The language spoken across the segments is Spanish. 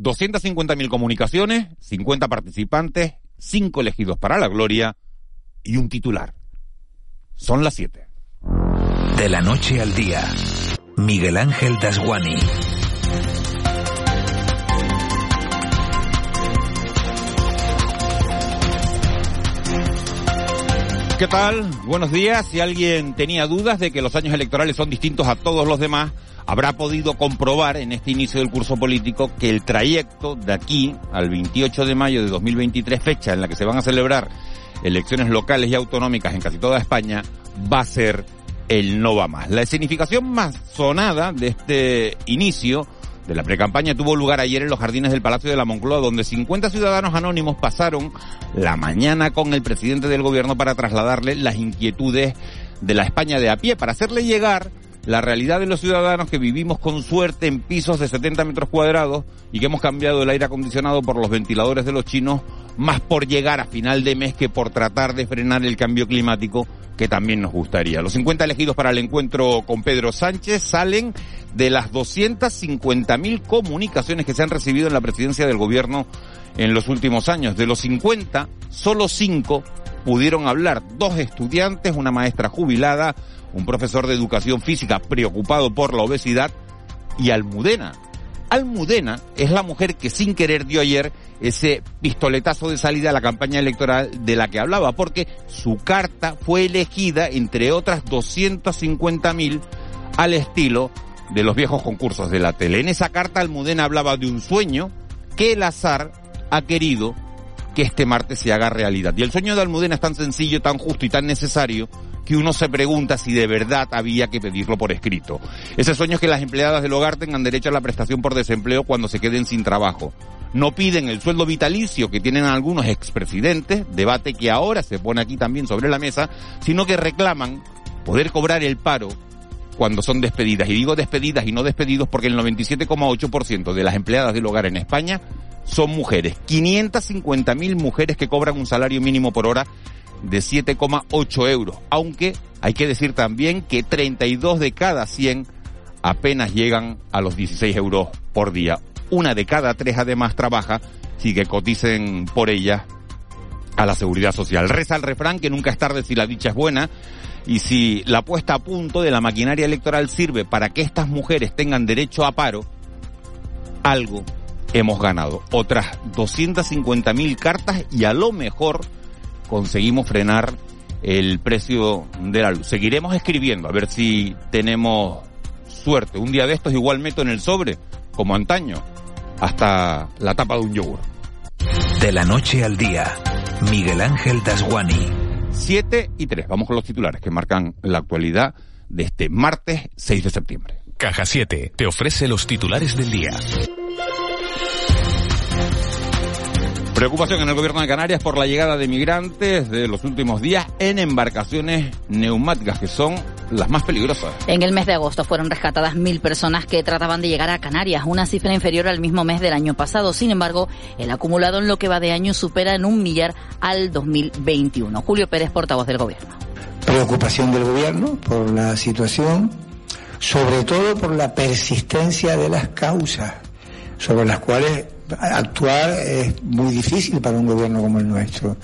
250.000 comunicaciones, 50 participantes, 5 elegidos para la gloria y un titular. Son las 7. De la noche al día, Miguel Ángel Dasguani. ¿Qué tal? Buenos días. Si alguien tenía dudas de que los años electorales son distintos a todos los demás, habrá podido comprobar en este inicio del curso político que el trayecto de aquí al 28 de mayo de 2023, fecha en la que se van a celebrar elecciones locales y autonómicas en casi toda España, va a ser el no va más. La escenificación más sonada de este inicio de la precampaña tuvo lugar ayer en los jardines del Palacio de la Moncloa, donde 50 ciudadanos anónimos pasaron la mañana con el presidente del gobierno para trasladarle las inquietudes de la España de a pie, para hacerle llegar la realidad de los ciudadanos que vivimos con suerte en pisos de 70 metros cuadrados y que hemos cambiado el aire acondicionado por los ventiladores de los chinos, más por llegar a final de mes que por tratar de frenar el cambio climático que también nos gustaría. Los 50 elegidos para el encuentro con Pedro Sánchez salen de las 250.000 comunicaciones que se han recibido en la presidencia del gobierno en los últimos años. De los 50, solo 5 pudieron hablar. Dos estudiantes, una maestra jubilada, un profesor de educación física preocupado por la obesidad y Almudena. Almudena es la mujer que sin querer dio ayer ese pistoletazo de salida a la campaña electoral de la que hablaba, porque su carta fue elegida entre otras 250.000 al estilo de los viejos concursos de la tele. En esa carta Almudena hablaba de un sueño que el azar ha querido que este martes se haga realidad. Y el sueño de Almudena es tan sencillo, tan justo y tan necesario que uno se pregunta si de verdad había que pedirlo por escrito. Ese sueño es que las empleadas del hogar tengan derecho a la prestación por desempleo cuando se queden sin trabajo. No piden el sueldo vitalicio que tienen algunos expresidentes, debate que ahora se pone aquí también sobre la mesa, sino que reclaman poder cobrar el paro cuando son despedidas. Y digo despedidas y no despedidos porque el 97,8% de las empleadas del hogar en España son mujeres. 550.000 mujeres que cobran un salario mínimo por hora de 7,8 euros. Aunque hay que decir también que 32 de cada 100 apenas llegan a los 16 euros por día. Una de cada tres además trabaja si que coticen por ella a la seguridad social. Reza el refrán que nunca es tarde si la dicha es buena y si la puesta a punto de la maquinaria electoral sirve para que estas mujeres tengan derecho a paro, algo hemos ganado. Otras 250.000 cartas y a lo mejor conseguimos frenar el precio de la luz. Seguiremos escribiendo a ver si tenemos suerte. Un día de estos igual meto en el sobre, como antaño, hasta la tapa de un yogur. De la noche al día, Miguel Ángel Dasguani. 7 y 3. Vamos con los titulares que marcan la actualidad de este martes 6 de septiembre. Caja 7 te ofrece los titulares del día. Preocupación en el gobierno de Canarias por la llegada de migrantes de los últimos días en embarcaciones neumáticas, que son las más peligrosas. En el mes de agosto fueron rescatadas mil personas que trataban de llegar a Canarias, una cifra inferior al mismo mes del año pasado. Sin embargo, el acumulado en lo que va de año supera en un millar al 2021. Julio Pérez, portavoz del gobierno. Preocupación del gobierno por la situación, sobre todo por la persistencia de las causas sobre las cuales actuar es muy difícil para un gobierno como el nuestro.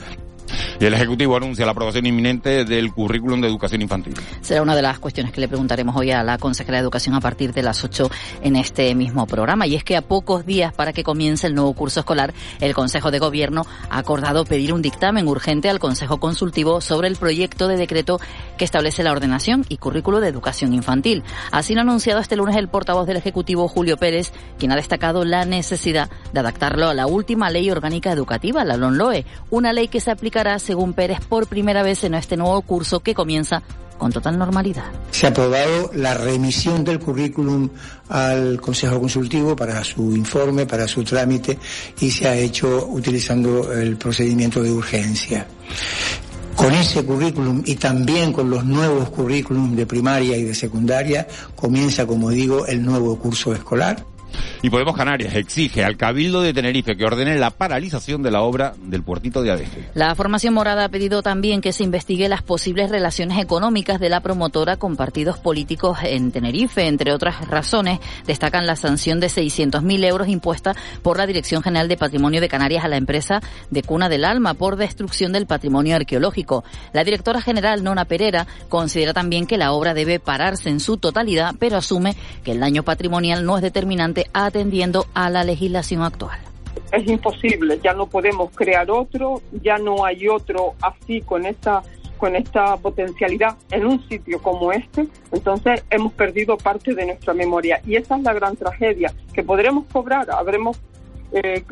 El Ejecutivo anuncia la aprobación inminente del currículum de educación infantil. Será una de las cuestiones que le preguntaremos hoy a la consejera de Educación a partir de las 8 en este mismo programa. Y es que a pocos días para que comience el nuevo curso escolar, el Consejo de Gobierno ha acordado pedir un dictamen urgente al Consejo Consultivo sobre el proyecto de decreto que establece la ordenación y currículo de educación infantil. Así lo ha anunciado este lunes el portavoz del Ejecutivo, Julio Pérez, quien ha destacado la necesidad de adaptarlo a la última ley orgánica educativa, la LONLOE, una ley que se aplicará según Pérez, por primera vez en este nuevo curso que comienza con total normalidad. Se ha aprobado la remisión del currículum al Consejo Consultivo para su informe, para su trámite y se ha hecho utilizando el procedimiento de urgencia. Con ese currículum y también con los nuevos currículums de primaria y de secundaria comienza, como digo, el nuevo curso escolar. Y Podemos Canarias exige al Cabildo de Tenerife que ordene la paralización de la obra del puertito de Adeje. La formación morada ha pedido también que se investigue las posibles relaciones económicas de la promotora con partidos políticos en Tenerife. Entre otras razones, destacan la sanción de 600.000 euros impuesta por la Dirección General de Patrimonio de Canarias a la empresa de Cuna del Alma por destrucción del patrimonio arqueológico. La directora general, Nona Pereira, considera también que la obra debe pararse en su totalidad, pero asume que el daño patrimonial no es determinante atendiendo a la legislación actual es imposible, ya no podemos crear otro, ya no hay otro así con esta con esta potencialidad en un sitio como este, entonces hemos perdido parte de nuestra memoria y esa es la gran tragedia que podremos cobrar, habremos eh,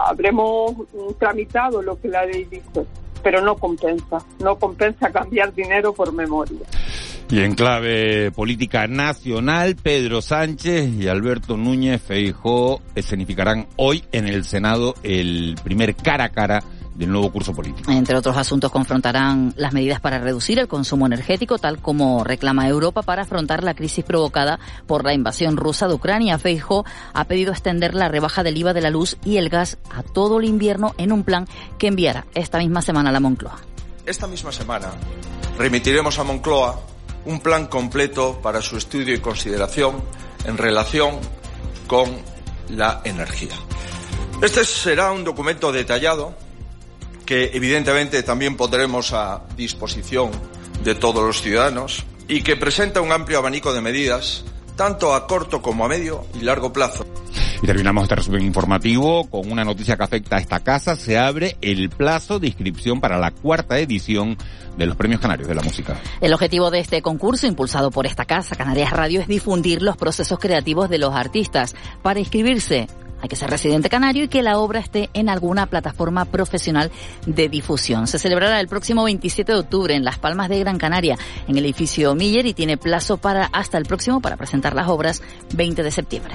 habremos tramitado lo que la ley dice, pero no compensa, no compensa cambiar dinero por memoria. Y en clave política nacional, Pedro Sánchez y Alberto Núñez Feijó escenificarán hoy en el Senado el primer cara a cara del nuevo curso político. Entre otros asuntos confrontarán las medidas para reducir el consumo energético, tal como reclama Europa para afrontar la crisis provocada por la invasión rusa de Ucrania. Feijó ha pedido extender la rebaja del IVA de la luz y el gas a todo el invierno en un plan que enviará esta misma semana a la Moncloa. Esta misma semana remitiremos a Moncloa un plan completo para su estudio y consideración en relación con la energía. Este será un documento detallado que evidentemente también pondremos a disposición de todos los ciudadanos y que presenta un amplio abanico de medidas tanto a corto como a medio y largo plazo. Y terminamos este resumen informativo con una noticia que afecta a esta casa. Se abre el plazo de inscripción para la cuarta edición de los Premios Canarios de la Música. El objetivo de este concurso, impulsado por esta casa, Canarias Radio, es difundir los procesos creativos de los artistas. Para inscribirse, hay que ser residente canario y que la obra esté en alguna plataforma profesional de difusión. Se celebrará el próximo 27 de octubre en Las Palmas de Gran Canaria, en el edificio Miller, y tiene plazo para hasta el próximo para presentar las obras 20 de septiembre.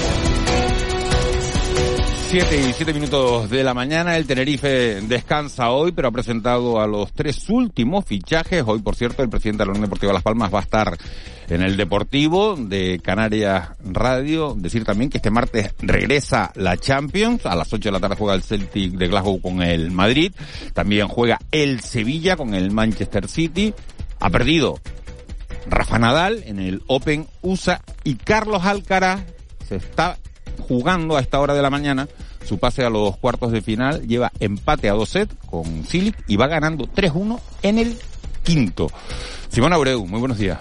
Siete y siete minutos de la mañana, el Tenerife descansa hoy, pero ha presentado a los tres últimos fichajes. Hoy, por cierto, el presidente de la Unión Deportiva Las Palmas va a estar en el Deportivo de Canarias Radio. Decir también que este martes regresa la Champions. A las 8 de la tarde juega el Celtic de Glasgow con el Madrid. También juega el Sevilla con el Manchester City. Ha perdido Rafa Nadal en el Open USA y Carlos Alcaraz se está jugando a esta hora de la mañana su pase a los cuartos de final, lleva empate a dos sets con Silic y va ganando 3-1 en el quinto. Simón Abreu, muy buenos días.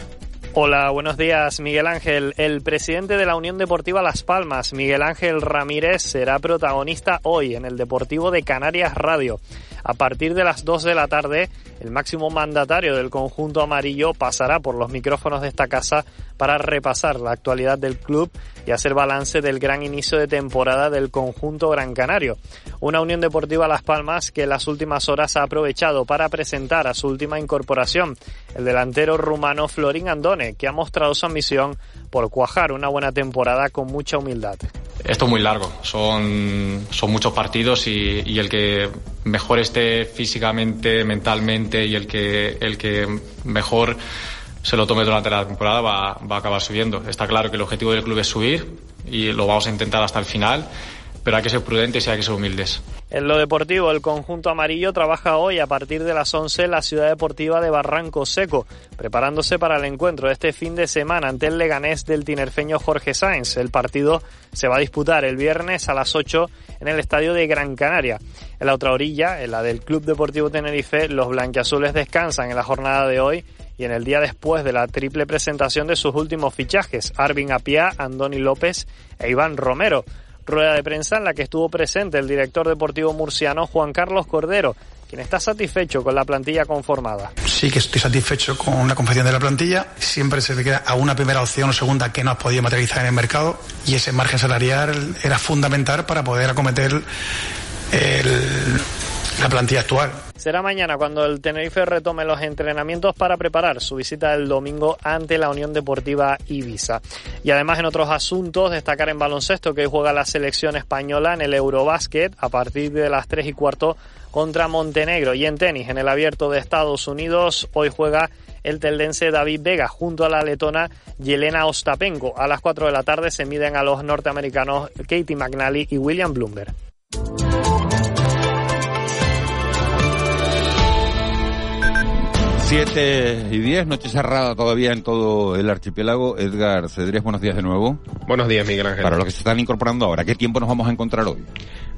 Hola, buenos días, Miguel Ángel. El presidente de la Unión Deportiva Las Palmas, Miguel Ángel Ramírez, será protagonista hoy en el Deportivo de Canarias Radio. A partir de las 2 de la tarde, el máximo mandatario del conjunto amarillo pasará por los micrófonos de esta casa para repasar la actualidad del club y hacer balance del gran inicio de temporada del conjunto Gran Canario. Una Unión Deportiva Las Palmas que en las últimas horas ha aprovechado para presentar a su última incorporación, el delantero rumano Florin Andone, que ha mostrado su ambición por cuajar una buena temporada con mucha humildad. Esto es muy largo, son, son muchos partidos y, el que mejor esté físicamente, mentalmente y el que, el que mejor se lo tome durante la temporada va, va a acabar subiendo. Está claro que el objetivo del club es subir y lo vamos a intentar hasta el final pero hay que ser prudentes y hay que ser humildes. En lo deportivo, el conjunto amarillo trabaja hoy a partir de las 11 en la ciudad deportiva de Barranco Seco, preparándose para el encuentro de este fin de semana ante el Leganés del tinerfeño Jorge Sáenz. El partido se va a disputar el viernes a las 8 en el estadio de Gran Canaria. En la otra orilla, en la del Club Deportivo Tenerife, los blanquiazules descansan en la jornada de hoy y en el día después de la triple presentación de sus últimos fichajes, Arvin Apia, Andoni López e Iván Romero rueda de prensa en la que estuvo presente el director deportivo murciano Juan Carlos Cordero, quien está satisfecho con la plantilla conformada. Sí que estoy satisfecho con la confección de la plantilla. Siempre se le queda a una primera opción o segunda que no has podido materializar en el mercado y ese margen salarial era fundamental para poder acometer el, la plantilla actual. Será mañana cuando el Tenerife retome los entrenamientos para preparar su visita del domingo ante la Unión Deportiva Ibiza. Y además en otros asuntos, destacar en baloncesto que hoy juega la selección española en el Eurobásquet a partir de las 3 y cuarto contra Montenegro. Y en tenis, en el abierto de Estados Unidos, hoy juega el teldense David Vega junto a la letona Yelena Ostapenko. A las 4 de la tarde se miden a los norteamericanos Katie McNally y William Bloomberg. Siete y diez, noche cerrada todavía en todo el archipiélago. Edgar Cedrés, buenos días de nuevo. Buenos días, Miguel Ángel. Para los que se están incorporando ahora, ¿qué tiempo nos vamos a encontrar hoy?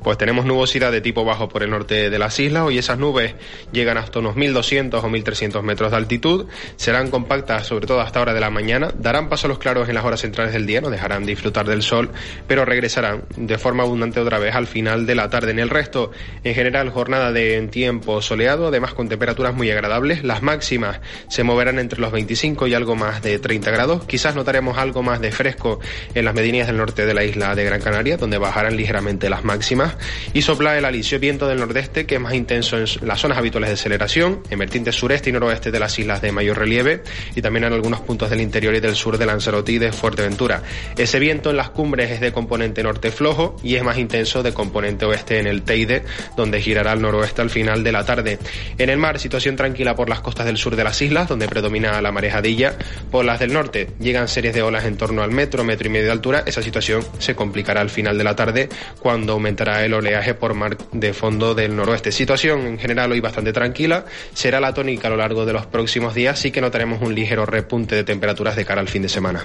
Pues tenemos nubosidad de tipo bajo por el norte de las islas. y esas nubes llegan hasta unos 1.200 o 1.300 metros de altitud. Serán compactas sobre todo hasta hora de la mañana. Darán paso a los claros en las horas centrales del día. No dejarán disfrutar del sol, pero regresarán de forma abundante otra vez al final de la tarde. En el resto, en general, jornada de tiempo soleado, además con temperaturas muy agradables. Las máximas se moverán entre los 25 y algo más de 30 grados. Quizás notaremos algo más de fresco en las medianías del norte de la isla de Gran Canaria, donde bajarán ligeramente las máximas y sopla el alisio viento del nordeste que es más intenso en las zonas habituales de aceleración, en vertientes sureste y noroeste de las islas de mayor relieve y también en algunos puntos del interior y del sur de Lanzarote y de Fuerteventura. Ese viento en las cumbres es de componente norte flojo y es más intenso de componente oeste en el Teide, donde girará al noroeste al final de la tarde. En el mar, situación tranquila por las costas del sur de las islas, donde predomina la marejadilla. Por las del norte llegan series de olas en torno al metro, metro y medio de altura. Esa situación se complicará al final de la tarde cuando aumentará el oleaje por mar de fondo del noroeste. Situación en general hoy bastante tranquila, será la tónica a lo largo de los próximos días, sí que notaremos un ligero repunte de temperaturas de cara al fin de semana.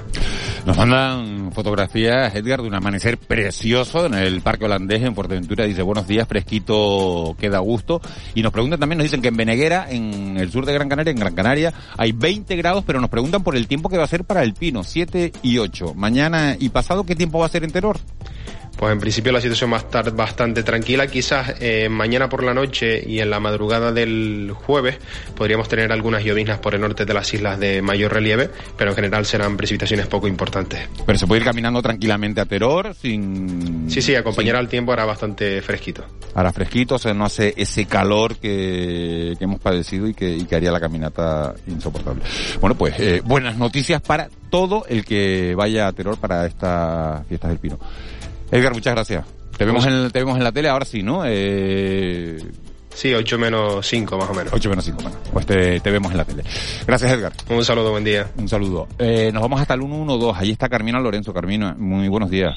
Nos mandan fotografías, Edgar, de un amanecer precioso en el Parque Holandés en Fuerteventura. Dice, buenos días, fresquito, queda gusto. Y nos preguntan también, nos dicen que en Beneguera, en el sur de Gran Canaria, en Gran Canaria, hay 20 grados, pero nos preguntan por el tiempo que va a ser para el Pino, 7 y 8. Mañana y pasado, ¿qué tiempo va a ser en Teror? Pues en principio la situación va a estar bastante tranquila. Quizás eh, mañana por la noche y en la madrugada del jueves podríamos tener algunas lloviznas por el norte de las islas de mayor relieve, pero en general serán precipitaciones poco importantes. Pero se puede ir caminando tranquilamente a Teror sin... Sí, sí, acompañará al tiempo, hará bastante fresquito. Hará fresquito, o sea, no hace ese calor que, hemos padecido y que, haría la caminata insoportable. Bueno, pues eh, buenas noticias para todo el que vaya a Teror para estas fiestas del Pino. Edgar, muchas gracias. Te vemos, en, te vemos en la tele ahora sí, ¿no? Eh... Sí, 8 menos 5 más o menos. 8 menos 5, bueno, pues te, te, vemos en la tele. Gracias, Edgar. Un saludo, buen día. Un saludo. Eh, nos vamos hasta el 112. Allí está Carmina Lorenzo. Carmina, muy buenos días.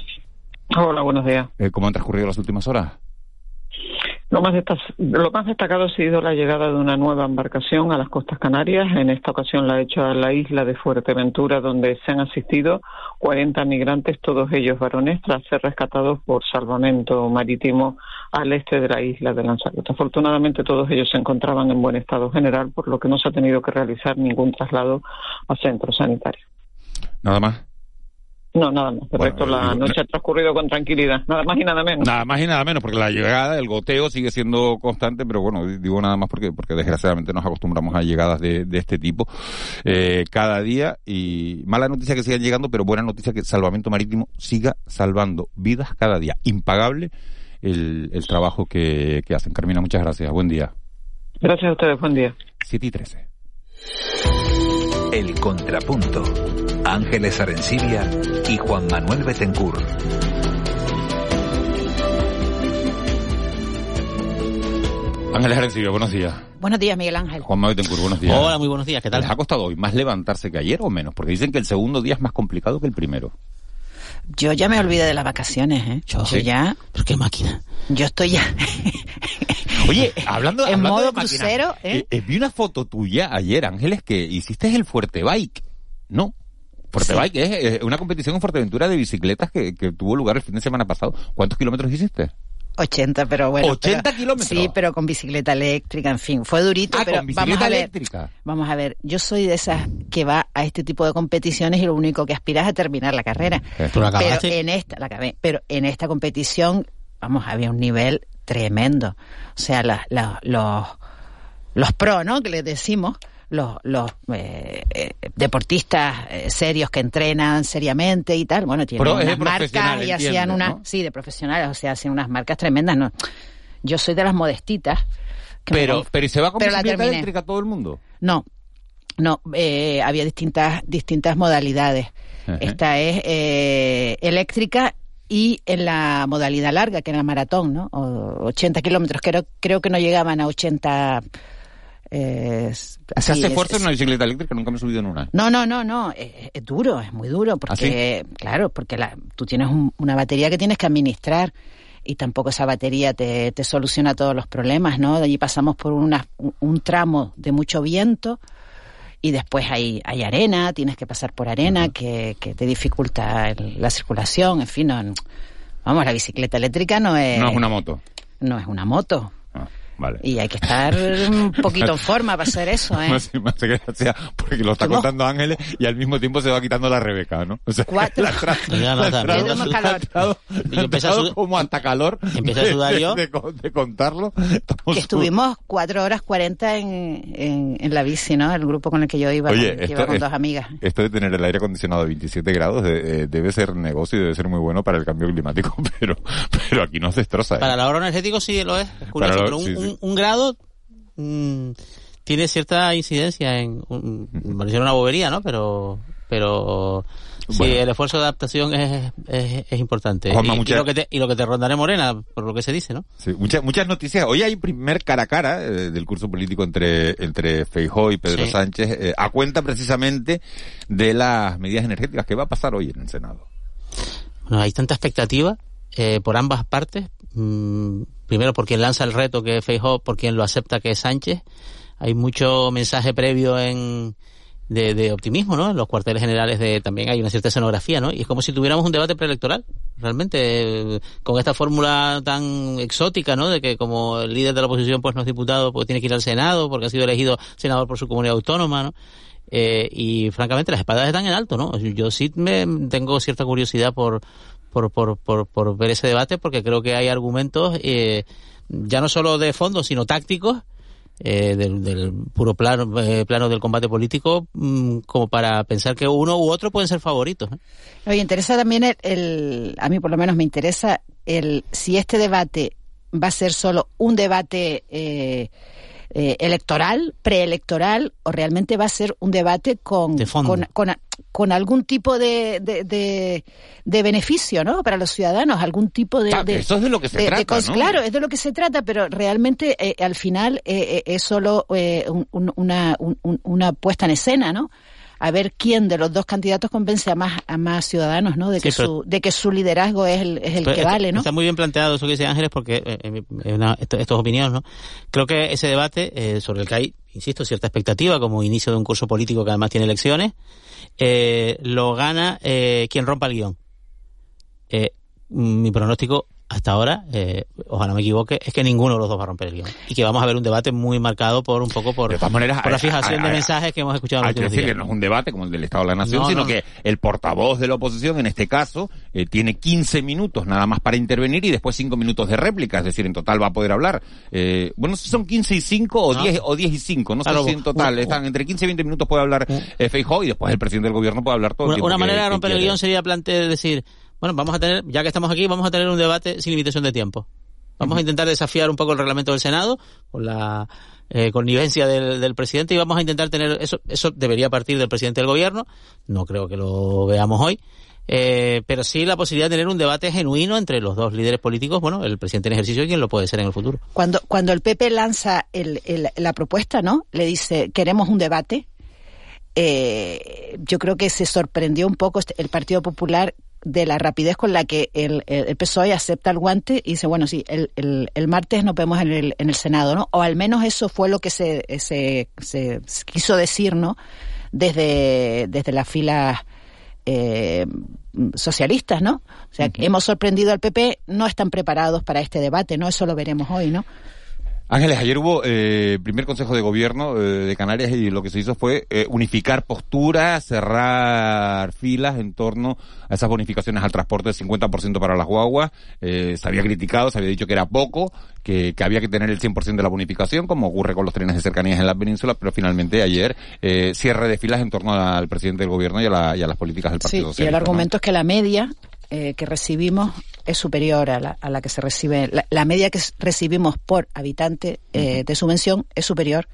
Hola, buenos días. Eh, ¿Cómo han transcurrido las últimas horas? Lo más, lo más destacado ha sido la llegada de una nueva embarcación a las costas canarias. En esta ocasión la ha hecho a la isla de Fuerteventura, donde se han asistido 40 migrantes, todos ellos varones, tras ser rescatados por salvamento marítimo al este de la isla de Lanzarote. Afortunadamente todos ellos se encontraban en buen estado general, por lo que no se ha tenido que realizar ningún traslado a centro sanitario. Nada más. No, nada más. Perfecto, la noche ha transcurrido con tranquilidad. Nada más y nada menos. Nada más y nada menos, porque la llegada, el goteo sigue siendo constante, pero bueno, digo nada más porque, porque desgraciadamente nos acostumbramos a llegadas de, de este tipo eh, cada día. Y mala noticia que sigan llegando, pero buena noticia que Salvamento Marítimo siga salvando vidas cada día. Impagable el, el trabajo que, que hacen. Carmina, muchas gracias. Buen día. Gracias a ustedes. Buen día. 7 y 13. El Contrapunto. Ángeles Arencibia y Juan Manuel Betencur. Ángeles Arencibia, buenos días. Buenos días, Miguel Ángel. Juan Manuel Betancourt, buenos días. Hola, muy buenos días, ¿qué tal? ¿Les ha costado hoy más levantarse que ayer o menos? Porque dicen que el segundo día es más complicado que el primero. Yo ya me olvidé de las vacaciones, ¿eh? Yo, ya. Pero qué máquina. Yo estoy ya. Oye, hablando, en hablando modo de máquina, crucero, ¿eh? eh, Vi una foto tuya ayer, Ángeles, que hiciste el Fuerte Bike. ¿No? Fuerte Sí. Bike es una competición en Fuerteventura de bicicletas que, que tuvo lugar el fin de semana pasado. ¿Cuántos kilómetros hiciste? 80, pero bueno. 80 pero- kilómetros. Sí, pero con bicicleta eléctrica, en fin, fue durito, Ah, pero con vamos bicicleta a ver. eléctrica. Vamos a ver, yo soy de esas que va a este tipo de competiciones y lo único que aspira es a terminar la carrera. ¿Tú la Pero en esta, la acabé, pero en esta competición, vamos, había un nivel tremendo. O sea, la- la- los, los pro, ¿no? Que les decimos, los, los eh, eh, deportistas eh, serios que entrenan seriamente y tal, bueno, tienen unas marcas y hacían unas, ¿no? sí, de profesionales, o sea, hacían unas marcas tremendas, ¿no? Yo soy de las modestitas, pero, pero ¿y se va con bicicleta eléctrica todo el mundo? No, no, eh, había distintas, distintas modalidades. Esta es eh, eléctrica y en la modalidad larga, que era la maratón, ¿no? O 80 kilómetros. Creo, creo que no llegaban a 80. Eh, ¿Se hace fuerza en una bicicleta eléctrica? Nunca me he subido en una. No, no, no, no. Es, duro, es muy duro. Porque, ¿Ah, claro, porque la, tú tienes una batería que tienes que administrar y tampoco esa batería te, te soluciona todos los problemas, ¿no? De allí pasamos por una, un tramo de mucho viento y después hay, hay arena, tienes que pasar por arena que, que te dificulta la circulación, en fin, no, vamos, la bicicleta eléctrica no es... No es una moto. No es una moto. Y hay que estar un poquito en forma para hacer eso, ¿eh? Más, más gracia, porque lo está contando Ángeles y al mismo tiempo se va quitando la Rebeca, ¿no? O sea, Cuatro. La tra ya no, la calor. y empieza a como hasta calor. Empieza a sudar yo. De, de, contarlo. que estuvimos cuatro horas cuarenta en, en, en, la bici, ¿no? El grupo con el que yo iba, Oye, con, esto, iba con dos amigas. Esto de tener el aire acondicionado a 27 grados de, eh, debe ser negocio y debe ser muy bueno para el cambio climático, pero, pero aquí no se destroza. Para ¿eh? el ahorro energético sí lo es. es curioso, pero un, sí, sí. Un, un grado mmm, tiene cierta incidencia en un, una bobería no pero pero bueno. sí el esfuerzo de adaptación es, es, es importante. Juanma, y, mucha... y, lo que te, y lo que te rondaré morena por lo que se dice no sí, muchas muchas noticias. Hoy hay primer cara a cara eh, del curso político entre entre Feijó y Pedro sí. Sánchez eh, a cuenta precisamente de las medidas energéticas. Que va a pasar hoy en el Senado bueno hay tanta expectativa eh, por ambas partes. Mmm, primero por quien lanza el reto que es Feijó, por quien lo acepta que es Sánchez. Hay mucho mensaje previo en, de, de, optimismo, ¿no? En los cuarteles generales de también hay una cierta escenografía, ¿no? Y es como si tuviéramos un debate preelectoral, realmente, con esta fórmula tan exótica, ¿no? De que como el líder de la oposición pues no es diputado, pues tiene que ir al Senado porque ha sido elegido senador por su comunidad autónoma, ¿no? Eh, y francamente las espadas están en alto, ¿no? Yo sí me tengo cierta curiosidad por por, por, por, por ver ese debate porque creo que hay argumentos eh, ya no solo de fondo sino tácticos eh, del, del, puro plano, eh, plano del combate político mmm, como para pensar que uno u otro pueden ser favoritos. ¿eh? Me interesa también el, el, a mí por lo menos me interesa el si este debate va a ser solo un debate eh, eh, electoral, preelectoral, o realmente va a ser un debate con, con, con, con, algún tipo de, de, de, de, beneficio, ¿no? Para los ciudadanos, algún tipo de... Ah, eso es de lo que se trata, ¿no? Claro, es de lo que se trata, pero realmente eh, al final eh, es solo eh, un, una, un, una puesta en escena, ¿no? A ver quién de los dos candidatos convence a más a más ciudadanos, ¿no? De que sí, su de que su liderazgo es el, es el que vale, ¿no? Está muy bien planteado eso que dice Ángeles porque eh, una, esto, esto, es opinión, ¿no? Creo que ese debate eh, sobre el que hay, insisto, cierta expectativa como inicio de un curso político que además tiene elecciones, eh, lo gana eh, quien rompa el guion. Eh, mi pronóstico hasta ahora, eh, ojalá me equivoque, es que ninguno de los dos va a romper el guion. Y que vamos a ver un debate muy marcado por un poco por, maneras, por la fijación a, a, de mensajes que hemos escuchado hay que decir días. que no es un debate como el del Estado de la Nación, no, sino no. que el portavoz de la oposición, en este caso, eh, tiene 15 minutos nada más para intervenir y después 5 minutos de réplica, es decir, en total va a poder hablar. Eh, bueno, si son 15 y 5 o, 10, o 10 y 5, no claro, sé si en total, uh, están entre 15 y 20 minutos puede hablar uh, Feijóo y después el presidente del gobierno puede hablar todo una, el tiempo Una manera que, de romper el guion sería plantear, decir, bueno, vamos a tener, ya que estamos aquí, vamos a tener un debate sin limitación de tiempo. Vamos uh -huh. a intentar desafiar un poco el reglamento del Senado con la eh, connivencia del, del, presidente y vamos a intentar tener eso. Eso debería partir del presidente del gobierno. No creo que lo veamos hoy. Eh, pero sí la posibilidad de tener un debate genuino entre los dos líderes políticos, bueno, el presidente en ejercicio y quien lo puede ser en el futuro. Cuando, cuando el PP lanza el, el, la propuesta, ¿no? Le dice, queremos un debate. Eh, yo creo que se sorprendió un poco este, el Partido Popular de la rapidez con la que el, el PSOE acepta el guante y dice, bueno, sí, el, el, el martes nos vemos en el, en el Senado, ¿no? O al menos eso fue lo que se, se, se quiso decir, ¿no? Desde, desde las filas eh, socialistas, ¿no? O sea, uh -huh. hemos sorprendido al PP, no están preparados para este debate, ¿no? Eso lo veremos hoy, ¿no? Ángeles, ayer hubo eh, primer Consejo de Gobierno eh, de Canarias y lo que se hizo fue eh, unificar posturas, cerrar filas en torno a esas bonificaciones al transporte del 50% para las guaguas. Eh, se había criticado, se había dicho que era poco, que, que había que tener el 100% de la bonificación, como ocurre con los trenes de cercanías en la península, pero finalmente ayer eh, cierre de filas en torno al presidente del Gobierno y a, la, y a las políticas del Partido sí, Socialista. Y el argumento ¿no? es que la media eh, que recibimos es superior a la, a la que se recibe, la, media que recibimos por habitante eh, de subvención es superior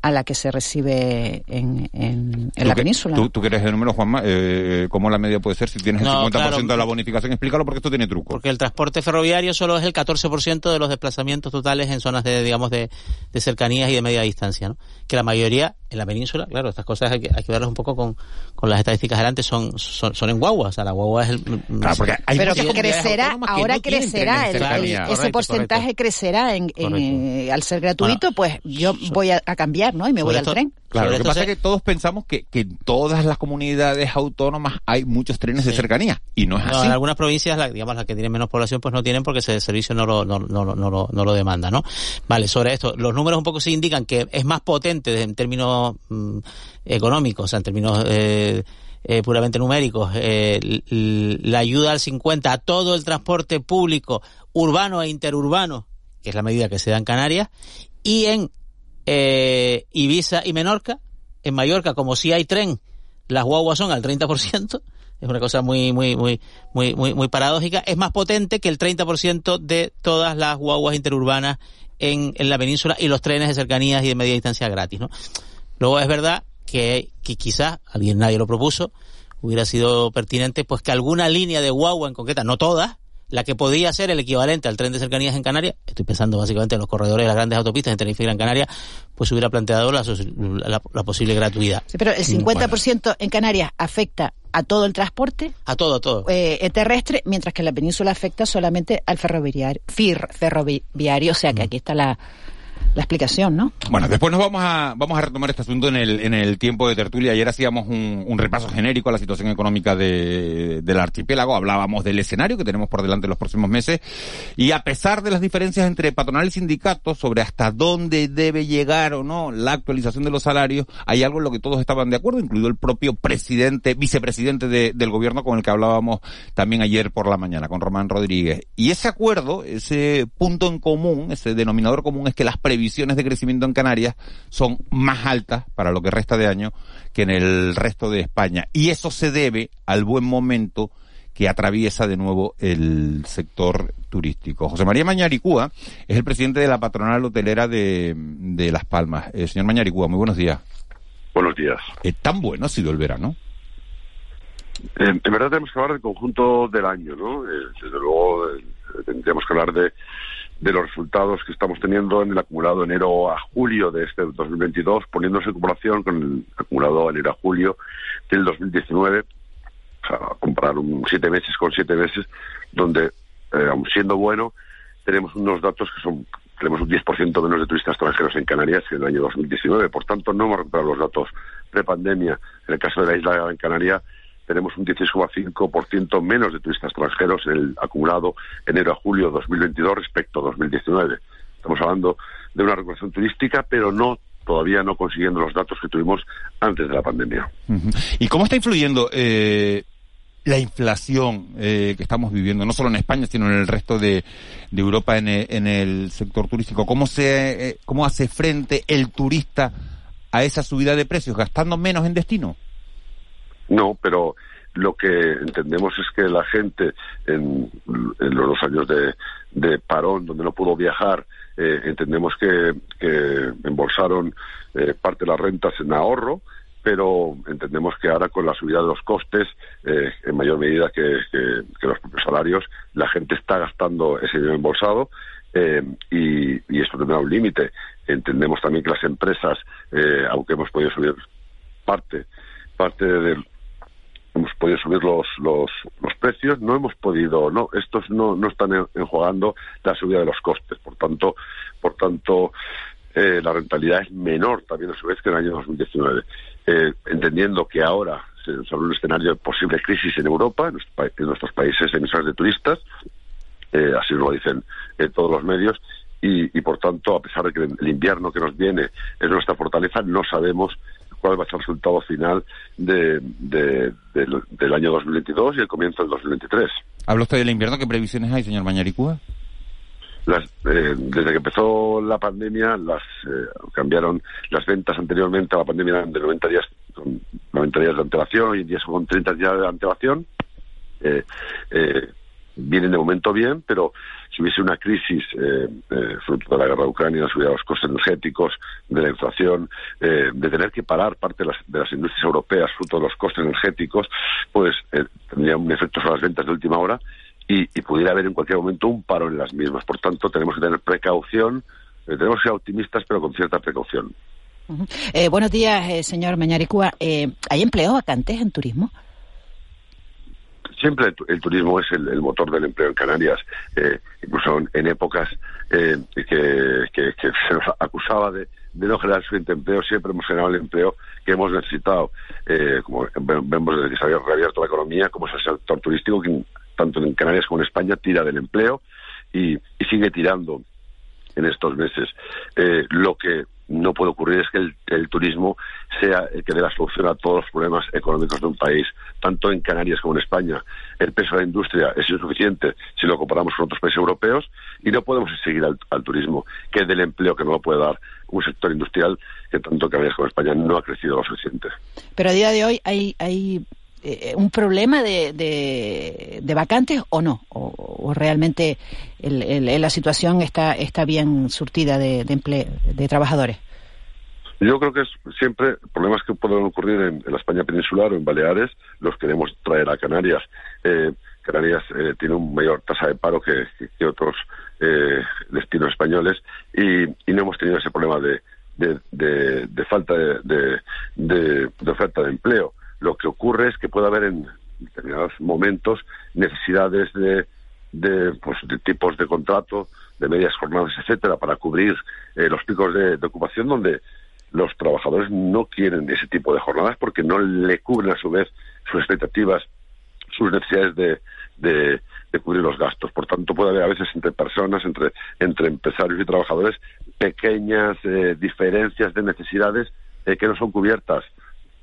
a la que se recibe en, en, la península. ¿Tú, tú quieres el número, Juanma? Eh, ¿Cómo la media puede ser si tienes el 50% de la bonificación? Explícalo porque esto tiene truco. Porque el transporte ferroviario solo es el 14% de los desplazamientos totales en zonas de, digamos, de, de cercanías y de media distancia, ¿no? Que la mayoría en la península, claro, estas cosas hay que, hay que verlas un poco con, con las estadísticas delante, son, son, son en guagua, o sea, la guagua es el... Pero que crecerá, ahora crecerá, ese porcentaje crecerá en, en al ser gratuito, pues yo voy a cambiar ¿no? Y me voy al tren. Claro, lo que pasa es que todos pensamos que, que en todas las comunidades autónomas hay muchos trenes de cercanía y no es así. En algunas provincias, digamos, las que tienen menos población, pues no tienen porque ese servicio no lo, no, no, no, lo, no lo demanda, ¿no? Vale, sobre esto, los números un poco se indican que es más potente en términos mm, económicos, o sea, en términos eh, eh, puramente numéricos, eh, la ayuda al 50 a todo el transporte público urbano e interurbano, que es la medida que se da en Canarias, y en eh, Ibiza y Menorca. En Mallorca, como si hay tren, las guaguas son al 30%. Es una cosa muy, muy, muy, muy, muy, paradójica. Es más potente que el 30% de todas las guaguas interurbanas en, en la península y los trenes de cercanías y de media distancia gratis, ¿no? Luego es verdad que, que quizás, alguien nadie lo propuso, hubiera sido pertinente pues que alguna línea de guagua en concreta, no todas, la que podía ser el equivalente al tren de cercanías en Canarias, estoy pensando básicamente en los corredores de las grandes autopistas en Tenerife y Gran Canaria, pues hubiera planteado la, la, posible gratuidad. Sí, pero el 50% en Canarias afecta a todo el transporte. A todo, a todo. Eh, terrestre, mientras que en la península afecta solamente al ferroviario, ferroviario, o sea que aquí está la, la explicación, ¿no? Bueno, después nos vamos a, vamos a retomar este asunto en el, en el tiempo de tertulia. Ayer hacíamos un, repaso genérico a la situación económica de, del archipiélago. Hablábamos del escenario que tenemos por delante los próximos meses. Y a pesar de las diferencias entre patronal y sindicatos sobre hasta dónde debe llegar o no la actualización de los salarios, hay algo en lo que todos estaban de acuerdo, incluido el propio presidente, vicepresidente de, del gobierno con el que hablábamos también ayer por la mañana, con Román Rodríguez. Y ese acuerdo, ese punto en común, ese denominador común es que las previsiones de crecimiento en Canarias son más altas para lo que resta de año que en el resto de España. Y eso se debe al buen momento que atraviesa de nuevo el sector turístico. José María Mañaricúa es el presidente de la patronal hotelera de, Las Palmas. Eh, señor Mañaricúa, muy buenos días. Buenos días. Eh, ¿Tan bueno ha sido el verano? en verdad tenemos que hablar del conjunto del año, ¿no? Eh, desde luego tendríamos que hablar de de los resultados que estamos teniendo en el acumulado enero a julio de este 2022, poniéndose en comparación con el acumulado enero a julio del 2019, o sea, comparar un siete meses con siete meses, donde, eh, aun siendo bueno, tenemos unos datos que son tenemos un 10% menos de turistas extranjeros en Canarias que en el año 2019. Por tanto, no hemos recuperado los datos prepandemia. En el caso de la isla de Gran Canaria, tenemos un 16,5% menos de turistas extranjeros en el acumulado enero a julio 2022 respecto a 2019. Estamos hablando de una recuperación turística, pero no todavía no consiguiendo los datos que tuvimos antes de la pandemia. ¿Y cómo está influyendo eh, la inflación eh, que estamos viviendo, no solo en España, sino en el resto de, Europa en el, sector turístico? ¿Cómo, se, eh, ¿Cómo hace frente el turista a esa subida de precios, gastando menos en destino? No, pero lo que entendemos es que la gente en, los años de, parón, donde no pudo viajar, eh, entendemos que, embolsaron eh, parte de las rentas en ahorro, pero entendemos que ahora con la subida de los costes, eh, en mayor medida que, los propios salarios, la gente está gastando ese dinero embolsado y, y, esto tendrá un límite. Entendemos también que las empresas, aunque hemos podido subir parte parte del hemos podido subir los, los, los precios, no hemos podido, no, estos no, no están enjuagando la subida de los costes, por tanto, por tanto, eh, la rentabilidad es menor también a su vez que en el año 2019. Eh, entendiendo que ahora se abre un escenario de posible crisis en Europa, en, nuestros países emisores de turistas, eh, así lo dicen todos los medios, y, y, por tanto, a pesar de que el invierno que nos viene es nuestra fortaleza, no sabemos cuál va a ser el resultado final de, del, año 2022 y el comienzo del 2023. ¿Habla usted del invierno? ¿Qué previsiones hay, señor Mañaricúa? Las, eh, desde que empezó la pandemia, las eh, cambiaron las ventas anteriormente a la pandemia eran de 90 días, con 90 días de antelación, en día son 30 días de antelación. eh, eh, vienen de momento bien, pero si hubiese una crisis eh, eh, fruto de la guerra de Ucrania, subida de los costes energéticos, de la inflación, eh, de tener que parar parte de las, de las, industrias europeas fruto de los costes energéticos, pues eh, tendría un efecto sobre las ventas de última hora y, y, pudiera haber en cualquier momento un paro en las mismas. Por tanto, tenemos que tener precaución, eh, tenemos que ser optimistas, pero con cierta precaución. -huh. buenos días, señor Mañaricúa. ¿Hay empleo vacantes en turismo? Siempre el, turismo es el, el, motor del empleo en Canarias, eh, incluso en, épocas eh, que, se nos acusaba de, no generar suficiente empleo, siempre hemos generado el empleo que hemos necesitado. Eh, como vemos desde que se había reabierto la economía, como es el sector turístico, que tanto en Canarias como en España tira del empleo y, y sigue tirando en estos meses. Eh, lo que no puede ocurrir es que el, turismo sea el que dé la solución a todos los problemas económicos de un país, tanto en Canarias como en España. El peso de la industria es insuficiente si lo comparamos con otros países europeos y no podemos seguir al, turismo, que del empleo que no lo puede dar un sector industrial que tanto Canarias como España no ha crecido lo suficiente. Pero a día de hoy hay eh, un problema de, de, vacantes o no? ¿O, realmente el, la situación está, está bien surtida de, de, empleo, de trabajadores? Yo creo que es siempre problemas que pueden ocurrir en, la España peninsular o en Baleares, los queremos traer a Canarias. Eh, Canarias eh, tiene un mayor tasa de paro que, que, otros eh, destinos españoles y, no hemos tenido ese problema de, de, de falta de, de oferta de empleo lo que ocurre es que puede haber en determinados momentos necesidades de, de, pues, de tipos de contrato, de medias jornadas, etcétera, para cubrir eh, los picos de, de, ocupación donde los trabajadores no quieren ese tipo de jornadas porque no le cubren a su vez sus expectativas, sus necesidades de, de, de cubrir los gastos. Por tanto, puede haber a veces entre personas, entre, entre empresarios y trabajadores, pequeñas eh, diferencias de necesidades eh, que no son cubiertas.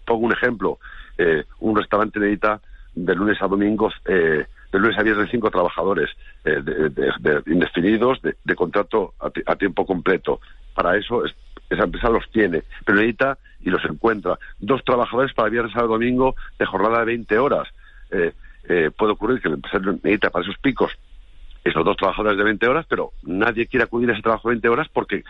Pongo un ejemplo eh, un restaurante necesita de lunes a domingo, eh, de lunes a viernes cinco trabajadores eh, de, de, de, indefinidos, de, contrato a, a, tiempo completo. Para eso es, esa empresa los tiene, pero necesita y los encuentra. Dos trabajadores para viernes a domingo de jornada de 20 horas. Eh, eh, puede ocurrir que el empresario necesita para esos picos esos dos trabajadores de 20 horas, pero nadie quiere acudir a ese trabajo de 20 horas porque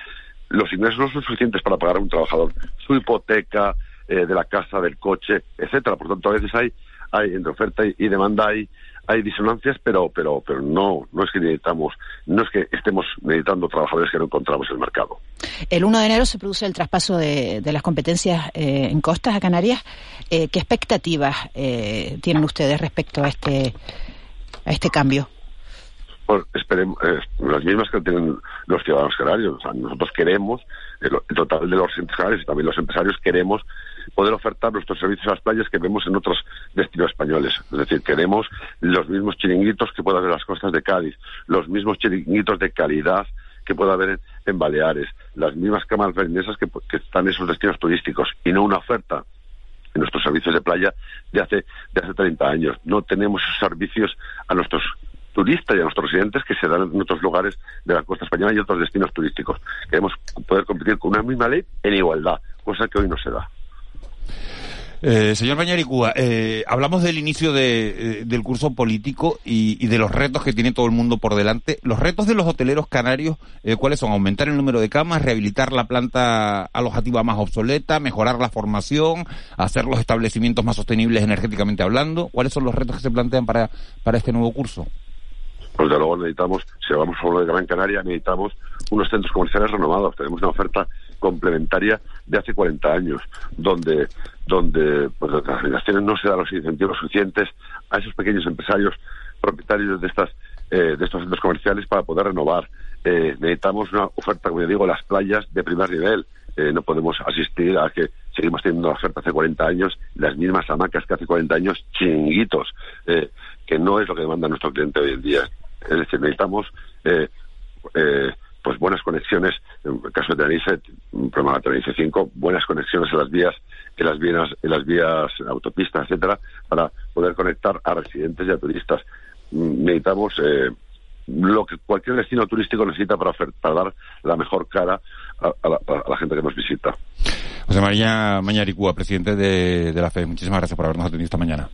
los ingresos no son suficientes para pagar a un trabajador. Su hipoteca, eh, de la casa, del coche, etcétera. Por tanto, a veces hay, hay entre oferta y, demanda hay, hay disonancias, pero, pero, pero no, no es que necesitamos, no es que estemos necesitando trabajadores que no encontramos en el mercado. El 1 de enero se produce el traspaso de, de las competencias eh, en costas a Canarias. Eh, ¿Qué expectativas eh, tienen ustedes respecto a este, a este cambio? Pues esperemos, eh, las mismas que tienen los ciudadanos canarios. O sea, nosotros queremos, el, total de los canarios y también los empresarios queremos poder ofertar nuestros servicios a las playas que vemos en otros destinos españoles. Es decir, queremos los mismos chiringuitos que pueda haber en las costas de Cádiz, los mismos chiringuitos de calidad que pueda haber en, Baleares, las mismas camas marinesas que, que están en esos destinos turísticos y no una oferta en nuestros servicios de playa de hace, de hace 30 años. No tenemos servicios a nuestros turistas y a nuestros residentes que se dan en otros lugares de la costa española y otros destinos turísticos. Queremos poder competir con una misma ley en igualdad, cosa que hoy no se da. Eh, señor Bañaricúa, eh, hablamos del inicio de, eh, del curso político y, y, de los retos que tiene todo el mundo por delante. Los retos de los hoteleros canarios, eh, ¿cuáles son? Aumentar el número de camas, rehabilitar la planta alojativa más obsoleta, mejorar la formación, hacer los establecimientos más sostenibles energéticamente hablando. ¿Cuáles son los retos que se plantean para, para este nuevo curso? Pues luego necesitamos, si hablamos solo de Gran Canaria, necesitamos unos centros comerciales renovados. Tenemos una oferta complementaria de hace 40 años, donde, donde pues, las organizaciones no se dan los incentivos suficientes a esos pequeños empresarios propietarios de estas eh, de estos centros comerciales para poder renovar. Eh, necesitamos una oferta, como yo digo, las playas de primer nivel. Eh, no podemos asistir a que seguimos teniendo la oferta hace 40 años, las mismas hamacas que hace 40 años, chinguitos, eh, que no es lo que demanda nuestro cliente hoy en día. Es decir, necesitamos eh, eh, pues buenas conexiones, en el caso de Tenerife, un de Tenerife 5, buenas conexiones en las vías, en las vías, en las vías autopistas, etcétera, para poder conectar a residentes y a turistas. Necesitamos eh, lo que cualquier destino turístico necesita para, para dar la mejor cara a, a, la, a, la, gente que nos visita. José María Mañaricúa, presidente de, de la FE, muchísimas gracias por habernos atendido esta mañana.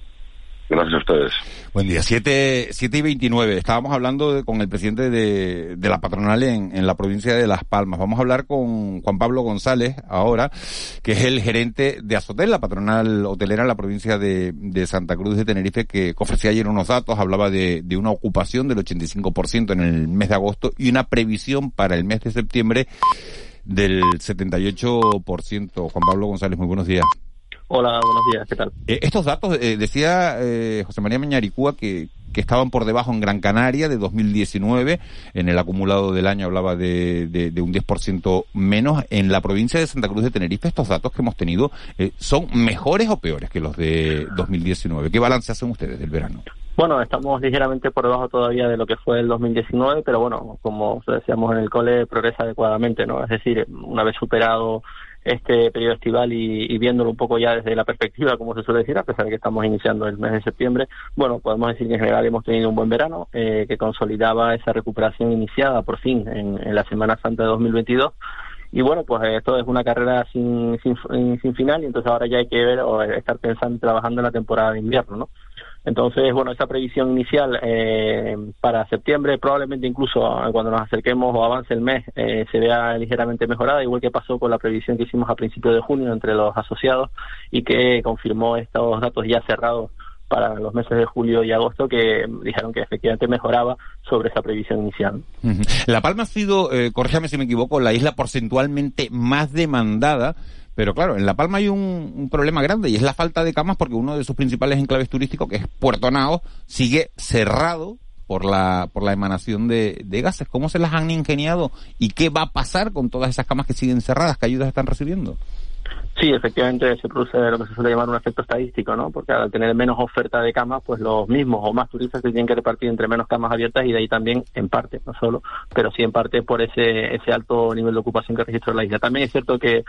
Gracias a ustedes. Buen día. 7, siete y 29. Estábamos hablando con el presidente de, de la patronal en, en, la provincia de Las Palmas. Vamos a hablar con Juan Pablo González ahora, que es el gerente de Azotel, la patronal hotelera en la provincia de, de Santa Cruz de Tenerife, que ofrecía ayer unos datos. Hablaba de, de una ocupación del 85% en el mes de agosto y una previsión para el mes de septiembre del 78%. Juan Pablo González, muy buenos días. Hola, buenos días, ¿qué tal? Eh, estos datos, eh, decía eh, José María Mañaricúa que, que estaban por debajo en Gran Canaria de 2019, en el acumulado del año hablaba de, de, de un 10% menos. En la provincia de Santa Cruz de Tenerife, estos datos que hemos tenido, eh, ¿son mejores o peores que los de 2019? ¿Qué balance hacen ustedes del verano? Bueno, estamos ligeramente por debajo todavía de lo que fue el 2019, pero bueno, como decíamos en el cole, progresa adecuadamente, ¿no? Es decir, una vez superado este periodo estival y, viéndolo un poco ya desde la perspectiva, como se suele decir, a pesar de que estamos iniciando el mes de septiembre, bueno, podemos decir que en general hemos tenido un buen verano eh, que consolidaba esa recuperación iniciada por fin en, en la Semana Santa de 2022 y bueno, pues esto es una carrera sin, sin, sin final y entonces ahora ya hay que ver o estar pensando trabajando en la temporada de invierno, ¿no? Entonces, bueno, esa previsión inicial eh, para septiembre, probablemente incluso cuando nos acerquemos o avance el mes, eh, se vea ligeramente mejorada, igual que pasó con la previsión que hicimos a principios de junio entre los asociados y que confirmó estos datos ya cerrados para los meses de julio y agosto que dijeron que efectivamente mejoraba sobre esa previsión inicial. La Palma ha sido, eh, si me equivoco, la isla porcentualmente más demandada pero claro, en La Palma hay un, problema grande y es la falta de camas porque uno de sus principales enclaves turísticos, que es Puerto Nao, sigue cerrado por la, por la emanación de, de gases. ¿Cómo se las han ingeniado y qué va a pasar con todas esas camas que siguen cerradas? ¿Qué ayudas están recibiendo? Sí, efectivamente se produce lo que se suele llamar un efecto estadístico, ¿no? Porque al tener menos oferta de camas, pues los mismos o más turistas se tienen que repartir entre menos camas abiertas y de ahí también, en parte, no solo, pero sí en parte por ese ese alto nivel de ocupación que registró la isla. También es cierto que,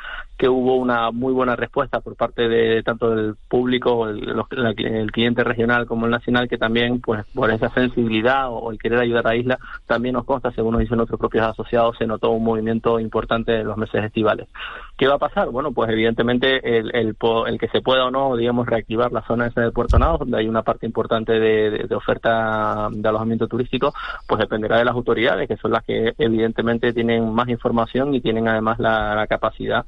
hubo una muy buena respuesta por parte de tanto del público, el, el cliente regional como el nacional, que también, pues por esa sensibilidad o el querer ayudar a la isla, también nos consta, según nos dicen nuestros propios asociados, se notó un movimiento importante en los meses estivales. ¿Qué va a pasar? Bueno, pues evidentemente el, el, el, que se pueda o no, digamos, reactivar la zona esa de Puerto Nado, donde hay una parte importante de, oferta de alojamiento turístico, pues dependerá de las autoridades, que son las que evidentemente tienen más información y tienen además la capacidad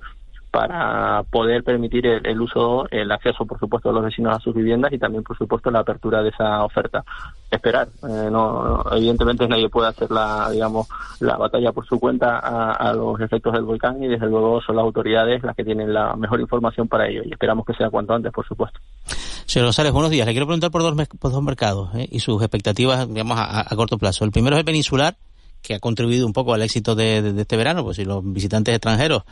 para poder permitir el, el, uso, el acceso, por supuesto, de los vecinos a sus viviendas y también, por supuesto, la apertura de esa oferta. Esperar, eh, no, evidentemente nadie puede hacer la, digamos, la batalla por su cuenta a, los efectos del volcán y desde luego son las autoridades las que tienen la mejor información para ello y esperamos que sea cuanto antes, por supuesto. Señor González, buenos días. Le quiero preguntar por dos, dos mercados ¿eh? y sus expectativas, digamos, a, corto plazo. El primero es el peninsular, que ha contribuido un poco al éxito de, de, de este verano, pues si los visitantes extranjeros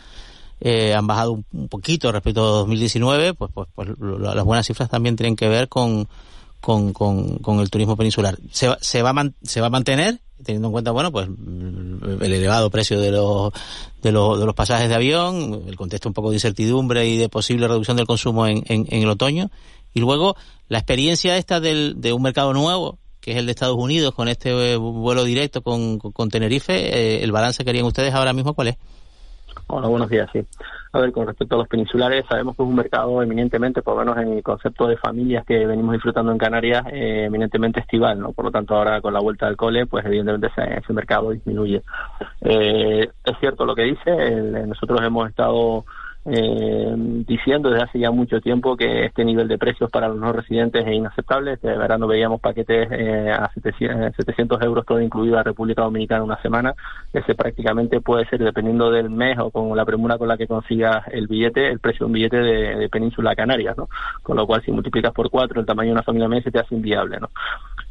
eh, han bajado un, poquito respecto a 2019, pues, pues, pues lo, las buenas cifras también tienen que ver con, con, con, con el turismo peninsular. ¿Se, va, se, va a ¿Se va a mantener? teniendo en cuenta, bueno, pues el elevado precio de los, de los, de los pasajes de avión, el contexto un poco de incertidumbre y de posible reducción del consumo en, en, en el otoño, y luego la experiencia esta del, de un mercado nuevo, que es el de Estados Unidos, con este vuelo directo con, con, con Tenerife, eh, el balance que harían ustedes ahora mismo, ¿cuál es? Hola, buenos días, sí. A ver, con respecto a los peninsulares, sabemos que es un mercado eminentemente, por lo menos en el concepto de familias que venimos disfrutando en Canarias, eh, eminentemente estival, ¿no? Por lo tanto, ahora con la vuelta al cole, pues evidentemente ese, ese mercado disminuye. Eh, es cierto lo que dice, el, nosotros hemos estado eh, diciendo desde hace ya mucho tiempo que este nivel de precios para los no residentes es inaceptable. De verano veíamos paquetes eh, a 700, 700 euros todo incluido a República Dominicana una semana. Ese prácticamente puede ser, dependiendo del mes o con la premura con la que consigas el billete, el precio de un billete de, de Península Canarias, ¿no? Con lo cual, si multiplicas por cuatro el tamaño de una familia media, se te hace inviable, ¿no?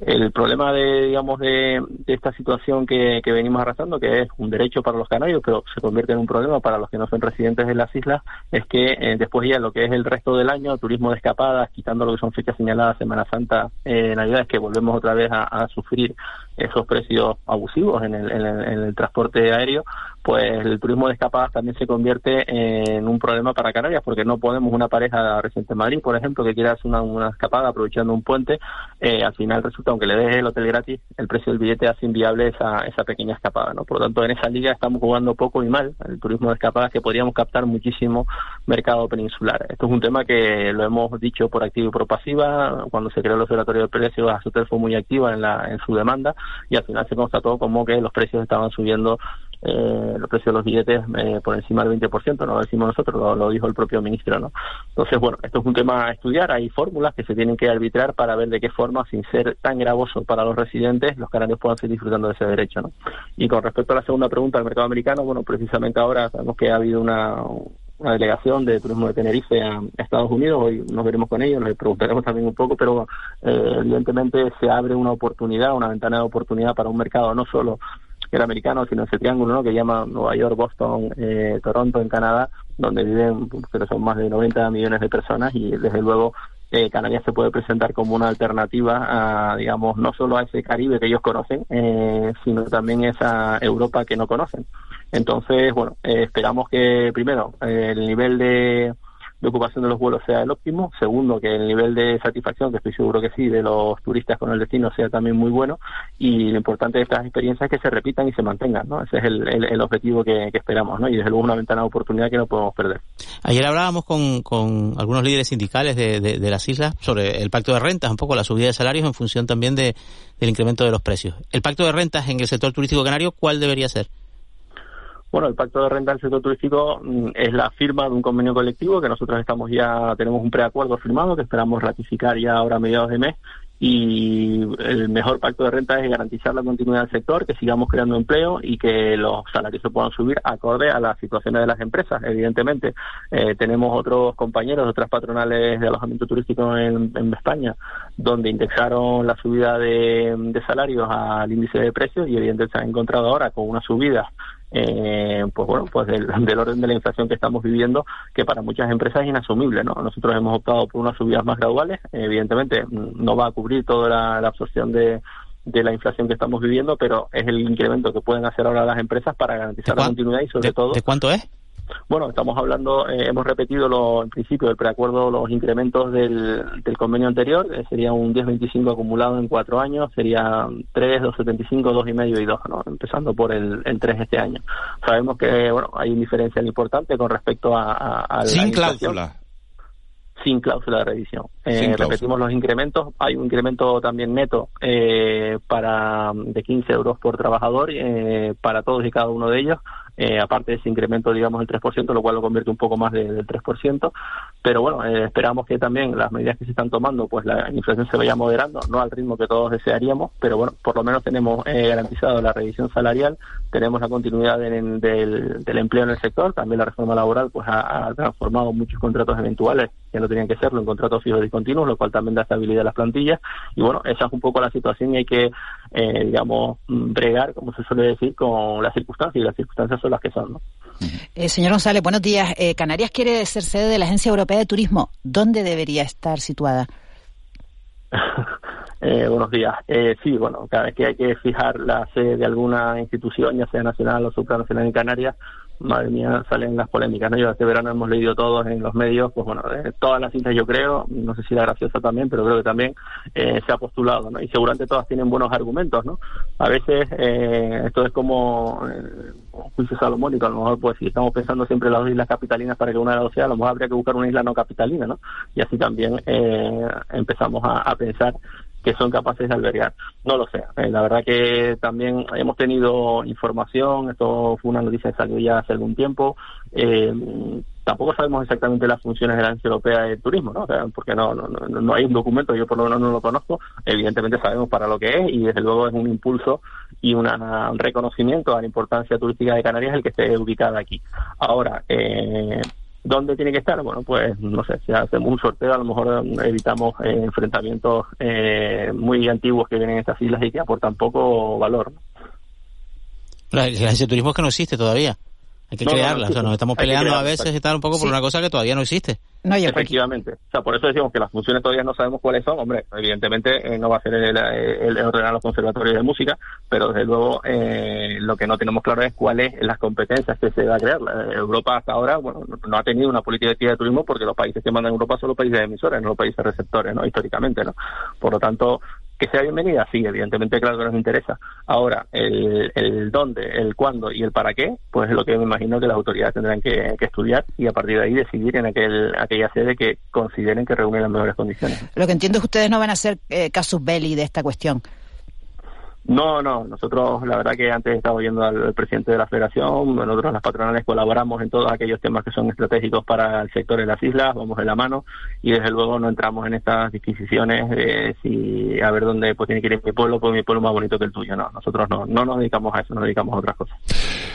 El problema de, digamos, de, de esta situación que, que venimos arrastrando, que es un derecho para los canarios, pero se convierte en un problema para los que no son residentes de las islas, es que eh, después ya lo que es el resto del año, turismo de escapadas, quitando lo que son fechas señaladas, Semana Santa, eh, Navidades, que volvemos otra vez a, a sufrir esos precios abusivos en el, en el transporte aéreo, pues el turismo de escapadas también se convierte en un problema para Canarias, porque no podemos una pareja reciente en Madrid, por ejemplo, que quiera hacer una, una escapada aprovechando un puente, eh, al final resulta, aunque le deje el hotel gratis, el precio del billete hace inviable esa, esa pequeña escapada, ¿no? Por lo tanto, en esa liga estamos jugando poco y mal, el turismo de escapadas, que podríamos captar muchísimo mercado peninsular. Esto es un tema que lo hemos dicho por activa y por pasiva, cuando se creó el Observatorio de Precios, Azotel fue muy activa en, la, en su demanda, y al final se constató como que los precios estaban subiendo eh, los precios de los billetes eh, por encima del 20%, no lo decimos nosotros, lo, dijo el propio ministro. ¿no? Entonces, bueno, esto es un tema a estudiar, hay fórmulas que se tienen que arbitrar para ver de qué forma, sin ser tan gravoso para los residentes, los canarios puedan seguir disfrutando de ese derecho. ¿no? Y con respecto a la segunda pregunta del mercado americano, bueno, precisamente ahora sabemos que ha habido una, una delegación de turismo de Tenerife a, Estados Unidos, hoy nos veremos con ellos, les preguntaremos también un poco, pero eh, evidentemente se abre una oportunidad, una ventana de oportunidad para un mercado no solo el americano, sino ese triángulo ¿no? que llama Nueva York, Boston, eh, Toronto en Canadá, donde viven, creo son más de 90 millones de personas y desde luego eh, Canarias se puede presentar como una alternativa a, digamos, no solo a ese Caribe que ellos conocen, eh, sino también esa Europa que no conocen. Entonces, bueno, eh, esperamos que primero el nivel de de ocupación de los vuelos sea el óptimo. Segundo, que el nivel de satisfacción, que estoy seguro que sí, de los turistas con el destino sea también muy bueno. Y lo importante de estas experiencias es que se repitan y se mantengan, ¿no? Ese es el, el, objetivo que, esperamos, ¿no? Y desde luego una ventana de oportunidad que no podemos perder. Ayer hablábamos con, con algunos líderes sindicales de, de, las islas sobre el pacto de rentas, un poco la subida de salarios en función también de, del incremento de los precios. El pacto de rentas en el sector turístico canario, ¿cuál debería ser? Bueno, el pacto de renta del sector turístico mm, es la firma de un convenio colectivo que nosotros estamos ya, tenemos un preacuerdo firmado que esperamos ratificar ya ahora a mediados de mes y el mejor pacto de renta es garantizar la continuidad del sector, que sigamos creando empleo y que los salarios se puedan subir acorde a las situaciones de las empresas. Evidentemente, eh, tenemos otros compañeros otras patronales de alojamiento turístico en, España, donde indexaron la subida de, de salarios al índice de precios y evidentemente se han encontrado ahora con una subida eh, pues bueno, pues del, orden de la inflación que estamos viviendo, que para muchas empresas es inasumible, ¿no? Nosotros hemos optado por unas subidas más graduales, evidentemente mm, no va a cubrir toda la, absorción de, de la inflación que estamos viviendo, pero es el incremento que pueden hacer ahora las empresas para garantizar la continuidad y sobre todo... ¿De cuánto es? Bueno, estamos hablando, eh, hemos repetido lo, en principio del preacuerdo los incrementos del, del convenio anterior, eh, sería un 10,25 acumulado en cuatro años, sería 3, 2,75, 2,5 y 2, ¿no? empezando por el, el 3 este año. Sabemos que bueno hay un diferencial importante con respecto a, a, Sin cláusula sin cláusula de revisión. Eh, repetimos los incrementos. Hay un incremento también neto eh, para de 15 euros por trabajador eh, para todos y cada uno de ellos. Eh, aparte de ese incremento, digamos, del 3%, lo cual lo convierte un poco más del 3%. Pero bueno, eh, esperamos que también las medidas que se están tomando, pues la inflación se vaya moderando, no al ritmo que todos desearíamos, pero bueno, por lo menos tenemos eh, garantizado la revisión salarial, tenemos la continuidad del, del, empleo en el sector, también la reforma laboral pues ha, transformado muchos contratos eventuales que no tenían que serlo en contratos fijos y continuos, lo cual también da estabilidad a las plantillas. Y bueno, esa es un poco la situación y hay que, digamos, bregar, como se suele decir, con las circunstancias y las circunstancias son las que son. ¿no? Eh, señor González, buenos días. Eh, Canarias quiere ser sede de la Agencia Europea de Turismo. ¿Dónde debería estar situada? eh, buenos días. Eh, sí, bueno, cada vez que hay que fijar la sede de alguna institución, ya sea nacional o supranacional en Canarias, madre mía, salen las polémicas, ¿no? Yo este verano hemos leído todos en los medios, pues bueno, todas las cintas yo creo, no sé si la graciosa también, pero creo que también eh, se ha postulado, ¿no? Y seguramente todas tienen buenos argumentos, ¿no? A veces eh, esto es como eh, un juicio salomónico, a lo mejor pues si estamos pensando siempre en las islas capitalinas para que una de las dos sea, a lo mejor habría que buscar una isla no capitalina, ¿no? Y así también eh, empezamos a, a pensar que son capaces de albergar. No lo sé. Eh, la verdad que también hemos tenido información, esto fue una noticia que salió ya hace algún tiempo. Eh, tampoco sabemos exactamente las funciones de la Agencia Europea de Turismo, ¿no? porque no, no, no, hay un documento, yo por lo menos no lo conozco. Evidentemente sabemos para lo que es y desde luego es un impulso y un reconocimiento a la importancia turística de Canarias el que esté ubicada aquí. Ahora, eh, ¿Dónde tiene que estar? Bueno, pues no sé, si hacemos un sorteo a lo mejor evitamos eh, enfrentamientos eh, muy antiguos que vienen en estas islas y que aportan poco valor. La agencia de turismo es que no existe todavía. Hay que crearla. o sea, nos estamos peleando a veces y tal un poco por una cosa que todavía no existe. No, Efectivamente. O sea, por eso decimos que las funciones todavía no sabemos cuáles son. Hombre, evidentemente eh, no va a ser el, el, ordenar los conservatorios de música, pero desde luego eh, lo que no tenemos claro es cuáles las competencias que se va a crear. Europa hasta ahora, bueno, no ha tenido una política de turismo porque los países que mandan Europa son los países emisores, no los países receptores, ¿no? Históricamente, ¿no? Por lo tanto, que sea bienvenida, sí, evidentemente, claro que nos interesa. Ahora, el, el dónde, el cuándo y el para qué, pues es lo que me imagino que las autoridades tendrán que, estudiar y a partir de ahí decidir en aquel, aquella sede que consideren que reúne las mejores condiciones. Lo que entiendo es que ustedes no van a hacer eh, casus belli de esta cuestión. No, no, nosotros la verdad que antes estaba viendo al, presidente de la federación, nosotros las patronales colaboramos en todos aquellos temas que son estratégicos para el sector de las islas, vamos de la mano y desde luego no entramos en estas disquisiciones de si a ver dónde pues tiene que ir mi pueblo, pues mi pueblo más bonito que el tuyo, no, nosotros no, no nos dedicamos a eso, nos dedicamos a otras cosas.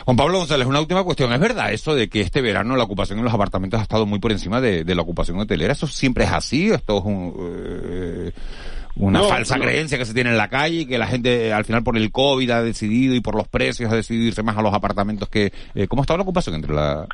Juan Pablo González, una última cuestión, ¿es verdad eso de que este verano la ocupación en los apartamentos ha estado muy por encima de, la ocupación hotelera? ¿Eso siempre es así? ¿Esto es un... Eh, una falsa creencia que se tiene en la calle y que la gente al final por el COVID ha decidido y por los precios ha decidido irse más a los apartamentos que... Eh, ¿Cómo está la ocupación entre la,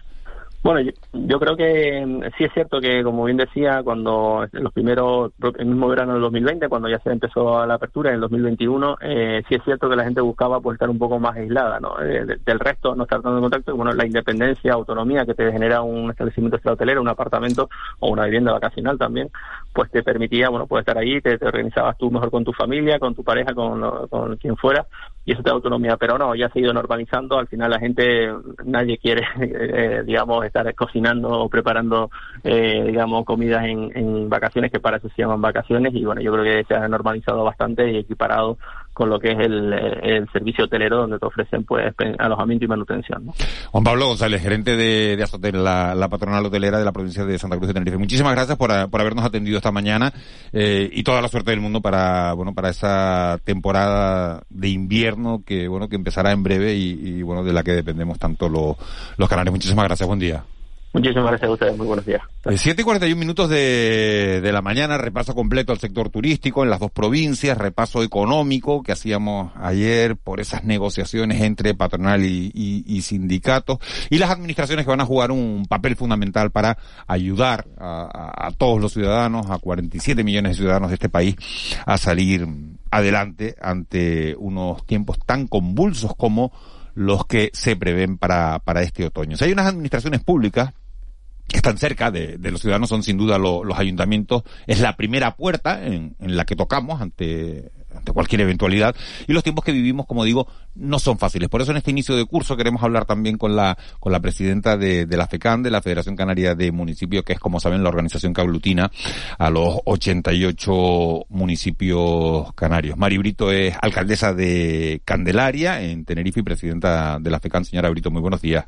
bueno, yo, creo que mm, sí es cierto que, como bien decía, cuando los primeros, el mismo verano del 2020, cuando ya se empezó la apertura en el 2021, eh, sí es cierto que la gente buscaba pues estar un poco más aislada, ¿no? Eh, del resto, no estar tanto en contacto, bueno, la independencia, autonomía que te genera un establecimiento hotelero, un apartamento o una vivienda vacacional también, pues te permitía, bueno, pues estar ahí, te, organizabas tú mejor con tu familia, con tu pareja, con, con quien fuera, y eso te da autonomía, pero no, ya se ha ido normalizando, al final la gente, nadie quiere, eh, digamos, estar cocinando o preparando, eh, digamos, comidas en, en, vacaciones, que para eso se llaman vacaciones, y bueno, yo creo que se ha normalizado bastante y equiparado con lo que es el, servicio hotelero donde te ofrecen pues alojamiento y manutención. Juan Pablo González, gerente de, de Azotel, la, patronal hotelera de la provincia de Santa Cruz de Tenerife. Muchísimas gracias por, por habernos atendido esta mañana eh, y toda la suerte del mundo para bueno para esa temporada de invierno que bueno que empezará en breve y, bueno de la que dependemos tanto los, los canales. Muchísimas gracias, buen día. Muchísimas gracias a ustedes, muy buenos días. 7 y 41 minutos de, de la mañana, repaso completo al sector turístico en las dos provincias, repaso económico que hacíamos ayer por esas negociaciones entre patronal y, y, sindicatos y las administraciones que van a jugar un papel fundamental para ayudar a, a todos los ciudadanos, a 47 millones de ciudadanos de este país a salir adelante ante unos tiempos tan convulsos como los que se prevén para, para este otoño. hay unas administraciones públicas que están cerca de, los ciudadanos son sin duda los ayuntamientos. Es la primera puerta en, la que tocamos ante, ante cualquier eventualidad. Y los tiempos que vivimos, como digo, no son fáciles. Por eso en este inicio de curso queremos hablar también con la, con la presidenta de, de la FECAN, de la Federación Canaria de Municipios, que es, como saben, la organización que aglutina a los 88 municipios canarios. Mari Brito es alcaldesa de Candelaria, en Tenerife, y presidenta de la FECAN. Señora Brito, muy buenos días.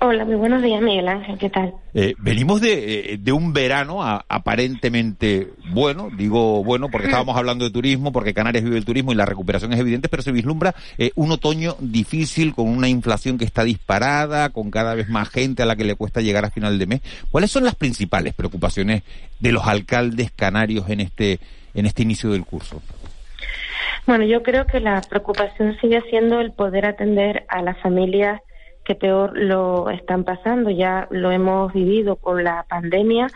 Hola, muy buenos días, Miguel Ángel, ¿qué tal? Eh, venimos de, eh, de, un verano aparentemente bueno, digo bueno porque estábamos hablando de turismo, porque Canarias vive el turismo y la recuperación es evidente, pero se vislumbra eh, un otoño difícil con una inflación que está disparada, con cada vez más gente a la que le cuesta llegar a final de mes. ¿Cuáles son las principales preocupaciones de los alcaldes canarios en este, en este inicio del curso? Bueno, yo creo que la preocupación sigue siendo el poder atender a las familias que peor lo están pasando. Ya lo hemos vivido con la pandemia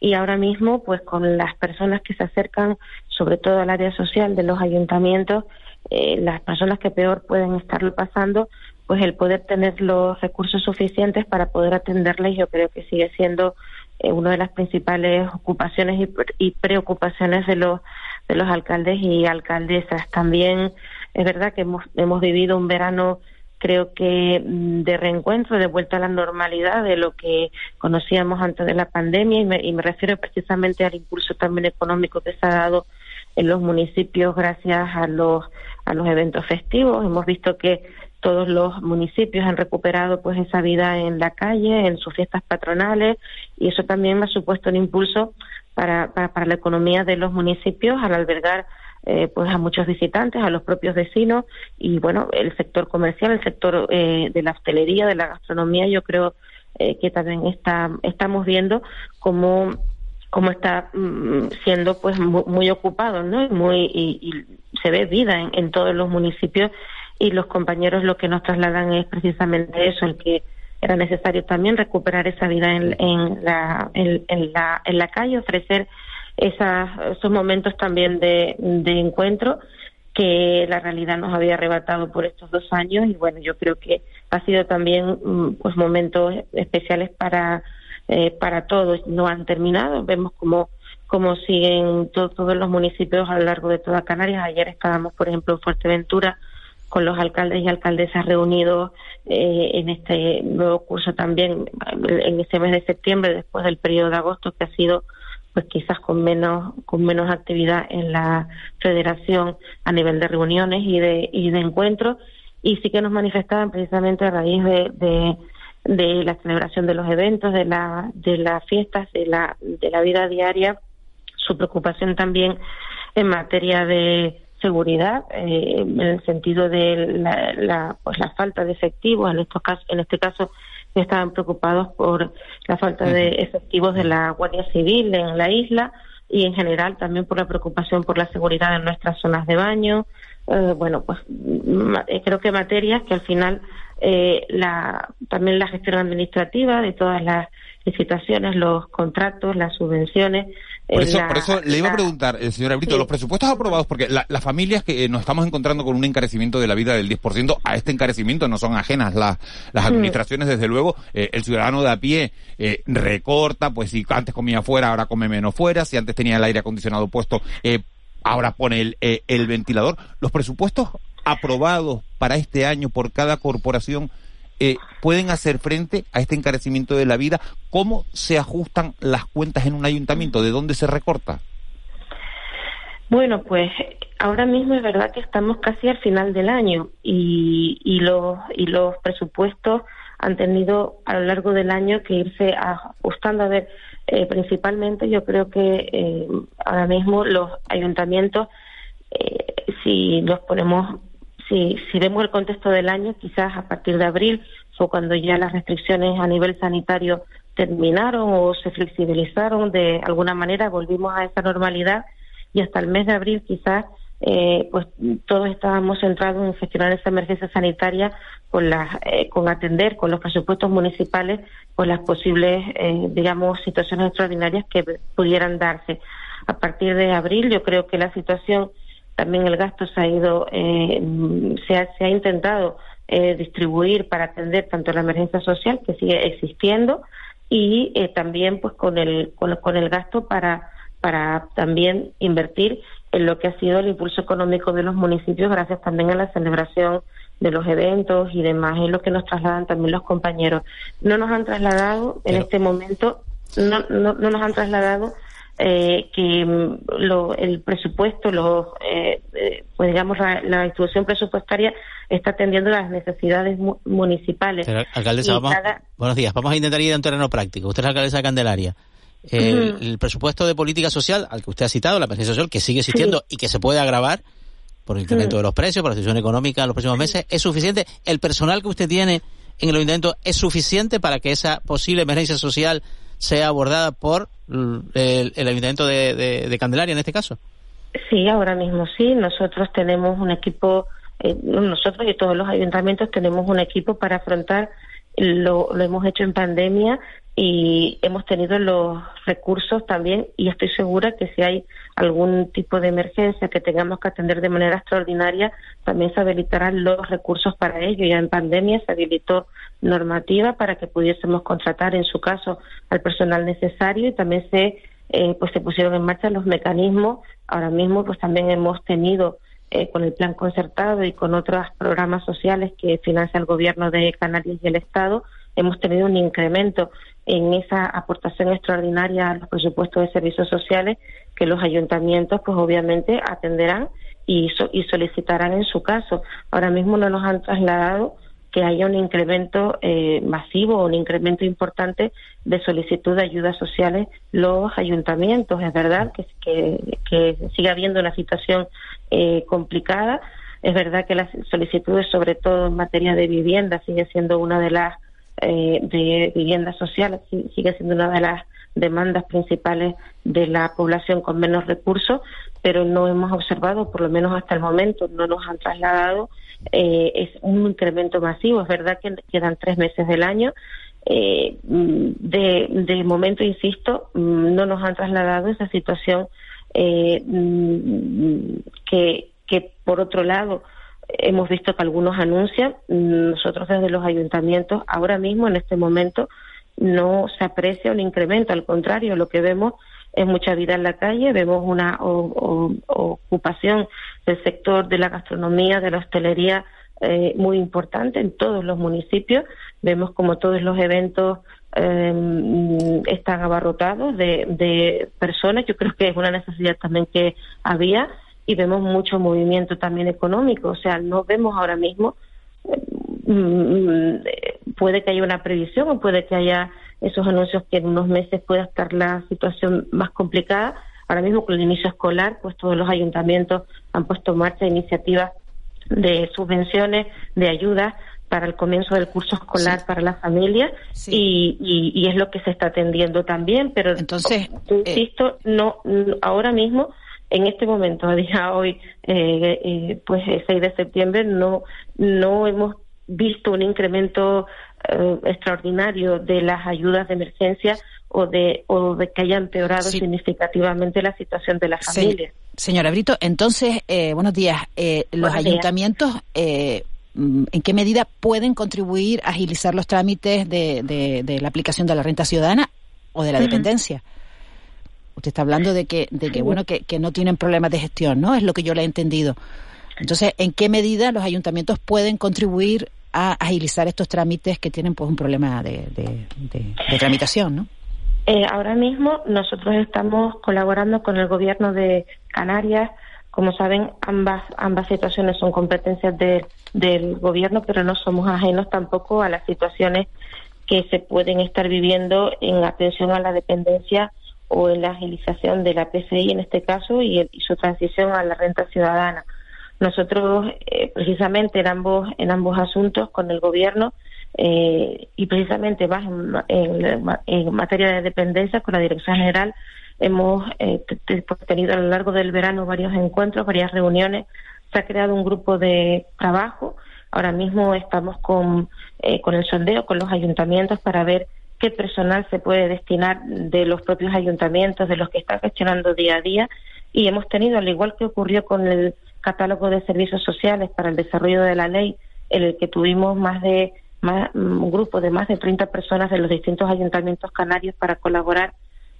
y ahora mismo, pues con las personas que se acercan, sobre todo al área social de los ayuntamientos, eh, las personas que peor pueden estarlo pasando, pues el poder tener los recursos suficientes para poder atenderles, yo creo que sigue siendo eh, una de las principales ocupaciones y, preocupaciones de los de los alcaldes y alcaldesas. También es verdad que hemos, hemos vivido un verano creo que mm, de reencuentro, de vuelta a la normalidad de lo que conocíamos antes de la pandemia y me, y me refiero precisamente al impulso también económico que se ha dado en los municipios gracias a los a los eventos festivos. Hemos visto que todos los municipios han recuperado pues esa vida en la calle, en sus fiestas patronales y eso también ha supuesto un impulso para, para, para la economía de los municipios al albergar eh, pues a muchos visitantes, a los propios vecinos y bueno, el sector comercial, el sector eh, de la hostelería, de la gastronomía, yo creo eh, que también está, estamos viendo cómo, cómo está mm, siendo pues muy, ocupado, ¿no? Y, muy, y, se ve vida en, en todos los municipios y los compañeros lo que nos trasladan es precisamente eso, el que era necesario también recuperar esa vida en, en, la, en, la, en la calle, ofrecer esas, esos momentos también de, de encuentro que la realidad nos había arrebatado por estos dos años. Y bueno yo creo que ha sido también mm, pues momentos especiales para eh, para todos. No han terminado. Vemos cómo cómo siguen todos los municipios a lo largo de toda Canarias. Ayer estábamos por ejemplo en Fuerteventura con los alcaldes y alcaldesas reunidos eh, en este nuevo curso también en este mes de septiembre después del periodo de agosto que ha sido pues quizás con menos con menos actividad en la federación a nivel de reuniones y de y de encuentros y sí que nos manifestaban precisamente a raíz de, de, la celebración de los eventos de la de las fiestas de la de la vida diaria su preocupación también en materia de seguridad eh, en el sentido de la, la, pues la falta de efectivos en estos casos en este caso estaban preocupados por la falta de efectivos de la Guardia Civil en la isla y en general también por la preocupación por la seguridad en nuestras zonas de baño. Eh, bueno, pues eh, creo que materias que al final eh, la, también la gestión administrativa de todas las licitaciones, los contratos, las subvenciones, por eso, por eso le iba a preguntar, el señor Abrito, los presupuestos aprobados, porque las familias que eh, nos estamos encontrando con un encarecimiento de la vida del 10%, a este encarecimiento no son ajenas las las administraciones, desde luego, eh, el ciudadano de a pie eh, recorta, pues si antes comía fuera, ahora come menos fuera, si antes tenía el aire acondicionado puesto, ahora pone el, el ventilador. Los presupuestos aprobados para este año por cada corporación eh, pueden hacer frente a este encarecimiento de la vida? ¿Cómo se ajustan las cuentas en un ayuntamiento? ¿De dónde se recorta? Bueno, pues ahora mismo es verdad que estamos casi al final del año y, y, los, y los presupuestos han tenido a lo largo del año que irse ajustando. A ver, eh, principalmente yo creo que eh, ahora mismo los ayuntamientos, si los ponemos si, si vemos el contexto del año, quizás a partir de abril fue cuando ya las restricciones a nivel sanitario terminaron o se flexibilizaron de alguna manera, volvimos a esa normalidad y hasta el mes de abril quizás eh, pues todos estábamos centrados en gestionar esa emergencia sanitaria con las eh, con atender con los presupuestos municipales con las posibles eh, digamos situaciones extraordinarias que pudieran darse. A partir de abril yo creo que la situación también el gasto se ha ido, eh, se, ha, se ha intentado eh, distribuir para atender tanto la emergencia social que sigue existiendo y eh, también pues con el con, el gasto para para también invertir en lo que ha sido el impulso económico de los municipios gracias también a la celebración de los eventos y demás es lo que nos trasladan también los compañeros. No nos han trasladado en este momento no, no, no nos han trasladado eh, que mm, lo, el presupuesto, los, eh, eh, pues digamos, la, institución presupuestaria está atendiendo las necesidades municipales. alcaldesa, buenos días. Vamos a intentar ir a un terreno práctico. Usted es alcaldesa de Candelaria. El, presupuesto de política social al que usted ha citado, la emergencia social, que sigue existiendo y que se puede agravar por el incremento de los precios, por la situación económica en los próximos meses, ¿es suficiente? ¿El personal que usted tiene en el ayuntamiento es suficiente para que esa posible emergencia social sea abordada por el, Ayuntamiento de, Candelaria en este caso. Sí, ahora mismo sí. Nosotros tenemos un equipo, eh, nosotros y todos los ayuntamientos tenemos un equipo para afrontar, lo, lo hemos hecho en pandemia y hemos tenido los recursos también y estoy segura que si hay algún tipo de emergencia que tengamos que atender de manera extraordinaria, también se habilitarán los recursos para ello. Ya en pandemia se habilitó normativa para que pudiésemos contratar en su caso al personal necesario y también se eh, pues se pusieron en marcha los mecanismos. Ahora mismo pues también hemos tenido eh, con el plan concertado y con otros programas sociales que financia el gobierno de Canarias y el Estado, hemos tenido un incremento en esa aportación extraordinaria a los presupuestos de servicios sociales que los ayuntamientos pues obviamente atenderán y, y solicitarán en su caso. Ahora mismo no nos han trasladado que haya un incremento eh, masivo un incremento importante de solicitud de ayudas sociales los ayuntamientos. Es verdad que, que, que sigue habiendo una situación eh, complicada. Es verdad que las solicitudes, sobre todo en materia de vivienda, sigue siendo una de las eh, de vivienda social sigue siendo una de las demandas principales de la población con menos recursos, pero no hemos observado, por lo menos hasta el momento, no nos han trasladado eh, es un incremento masivo. Es verdad que quedan tres meses del año. Eh, de, momento, insisto, no nos han trasladado esa situación eh, que, que, por otro lado, hemos visto que algunos anuncian. Nosotros desde los ayuntamientos, ahora mismo, en este momento, no se aprecia un incremento. Al contrario, lo que vemos es mucha vida en la calle, vemos una ocupación del sector de la gastronomía, de la hostelería eh, muy importante en todos los municipios. Vemos como todos los eventos em, están abarrotados de, de personas. Yo creo que es una necesidad también que había y vemos mucho movimiento también económico. O sea, no vemos ahora mismo mm, puede que haya una previsión o puede que haya esos anuncios que en unos meses pueda estar la situación más complicada. Ahora mismo con el inicio escolar, pues todos los ayuntamientos han puesto en marcha iniciativas de subvenciones, de ayudas para el comienzo del curso escolar para las familias y, y, es lo que se está atendiendo también, pero entonces eh, insisto, no ahora mismo en este momento, a día hoy, eh, eh, pues 6 de septiembre, no, no hemos visto un incremento eh, extraordinario de las ayudas de emergencia o de, o de que haya empeorado significativamente la situación de las familias. señora Brito, entonces, eh, buenos días. Eh, ¿Los ayuntamientos mm, en qué medida pueden contribuir a agilizar los trámites de, de, la aplicación de la renta ciudadana o de la dependencia? Usted está hablando de que, de que bueno, que, que no tienen problemas de gestión, ¿no? Es lo que yo le he entendido. Entonces, ¿en qué medida los ayuntamientos pueden contribuir a agilizar estos trámites que tienen pues un problema de, tramitación, ¿no? Eh, ahora mismo nosotros estamos colaborando con el gobierno de Canarias. Como saben, ambas, ambas situaciones son competencias del gobierno, pero no somos ajenos tampoco a las situaciones que se pueden estar viviendo en atención a la dependencia o en la agilización de la PCI en este caso y su transición a la renta ciudadana. Nosotros, eh, precisamente en ambos, en ambos asuntos con el Gobierno eh, y precisamente más en, materia de dependencia con la Dirección General, hemos eh, tenido a lo largo del verano varios encuentros, varias reuniones. Se ha creado un grupo de trabajo. Ahora mismo estamos con, con el sondeo, con los ayuntamientos para ver qué personal se puede destinar de los propios ayuntamientos, de los que están gestionando día a día. Y hemos tenido, al igual que ocurrió con el catálogo de servicios sociales para el desarrollo de la ley, en el que tuvimos más de un grupo de más de 30 personas de los distintos ayuntamientos canarios para colaborar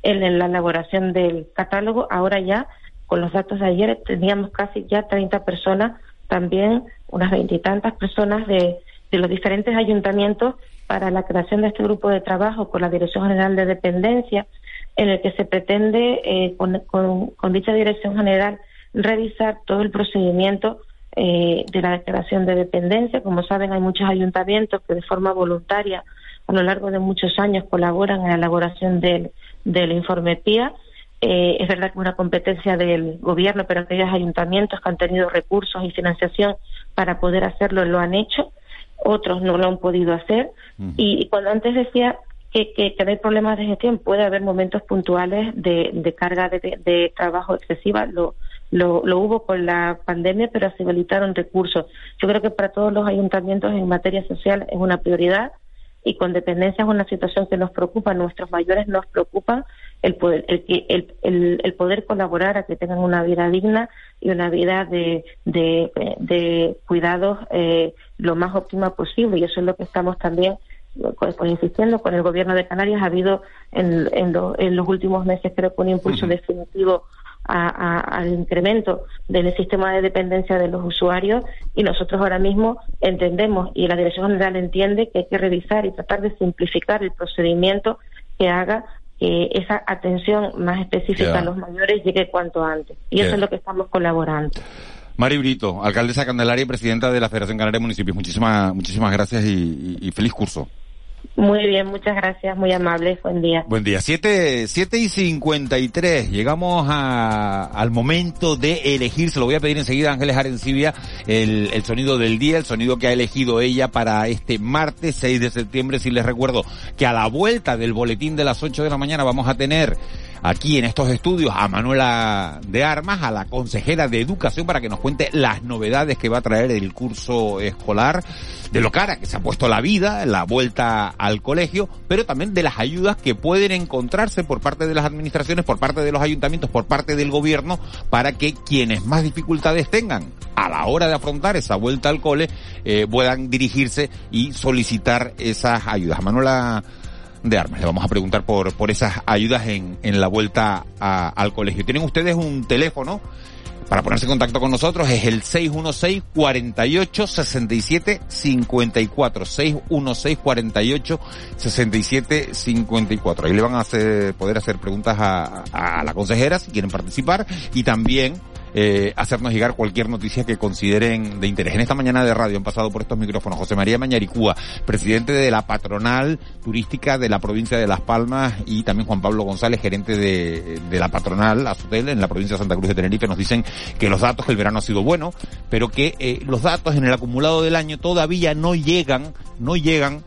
en, la elaboración del catálogo. Ahora ya, con los datos de ayer, teníamos casi ya 30 personas, también unas veintitantas personas de, de los diferentes ayuntamientos para la creación de este grupo de trabajo con la Dirección General de Dependencia, en el que se pretende, eh, con dicha Dirección General, revisar todo el procedimiento eh, de la declaración de dependencia. Como saben, hay muchos ayuntamientos que de forma voluntaria a lo largo de muchos años colaboran en la elaboración del, del informe PIA. Eh, es verdad que es una competencia del gobierno, pero aquellos ayuntamientos que han tenido recursos y financiación para poder hacerlo lo han hecho, otros no lo han podido hacer. Y cuando antes decía que, que, hay problemas de gestión, puede haber momentos puntuales de, de carga de, de, trabajo excesiva, lo, lo, lo, hubo con la pandemia, pero se habilitaron recursos. Yo creo que para todos los ayuntamientos en materia social es una prioridad y con dependencia es una situación que nos preocupa, nuestros mayores nos preocupa el poder, el, el, el, poder colaborar a que tengan una vida digna y una vida de, de, de cuidados eh, lo más óptima posible. Y eso es lo que estamos también pues, pues, insistiendo con el gobierno de Canarias. Ha habido en, en, los últimos meses creo que un impulso definitivo al incremento del sistema de dependencia de los usuarios y nosotros ahora mismo entendemos y la Dirección General entiende que hay que revisar y tratar de simplificar el procedimiento que haga que esa atención más específica a los mayores llegue cuanto antes. Y eso es lo que estamos colaborando. Mari Brito, alcaldesa Candelaria y presidenta de la Federación Canaria de Municipios. Muchísimas, muchísimas gracias y, feliz curso. Muy bien, muchas gracias, muy amables, buen día. Buen día, 7, siete y 53, llegamos a, al momento de elegir, se lo voy a pedir enseguida a Ángeles Arencibia, el, el sonido del día, el sonido que ha elegido ella para este martes 6 de septiembre, si les recuerdo que a la vuelta del boletín de las 8 de la mañana vamos a tener aquí en estos estudios a Manuela de Armas, a la consejera de Educación, para que nos cuente las novedades que va a traer el curso escolar, de lo cara que se ha puesto la vida, la vuelta al colegio, pero también de las ayudas que pueden encontrarse por parte de las administraciones, por parte de los ayuntamientos, por parte del gobierno, para que quienes más dificultades tengan a la hora de afrontar esa vuelta al cole, eh, puedan dirigirse y solicitar esas ayudas. Manuela de armas. Le vamos a preguntar por, por esas ayudas en, en la vuelta a, al colegio. Tienen ustedes un teléfono para ponerse en contacto con nosotros es el 616 48 67 54 616 48 67 54 ahí le van a hacer, poder hacer preguntas a, a la consejera si quieren participar y también eh, hacernos llegar cualquier noticia que consideren de interés. En esta mañana de radio han pasado por estos micrófonos José María Mañaricúa, presidente de la patronal turística de la provincia de Las Palmas y también Juan Pablo González, gerente de, de la patronal Azutel en la provincia de Santa Cruz de Tenerife, nos dicen que los datos, que el verano ha sido bueno, pero que eh, los datos en el acumulado del año todavía no llegan, no llegan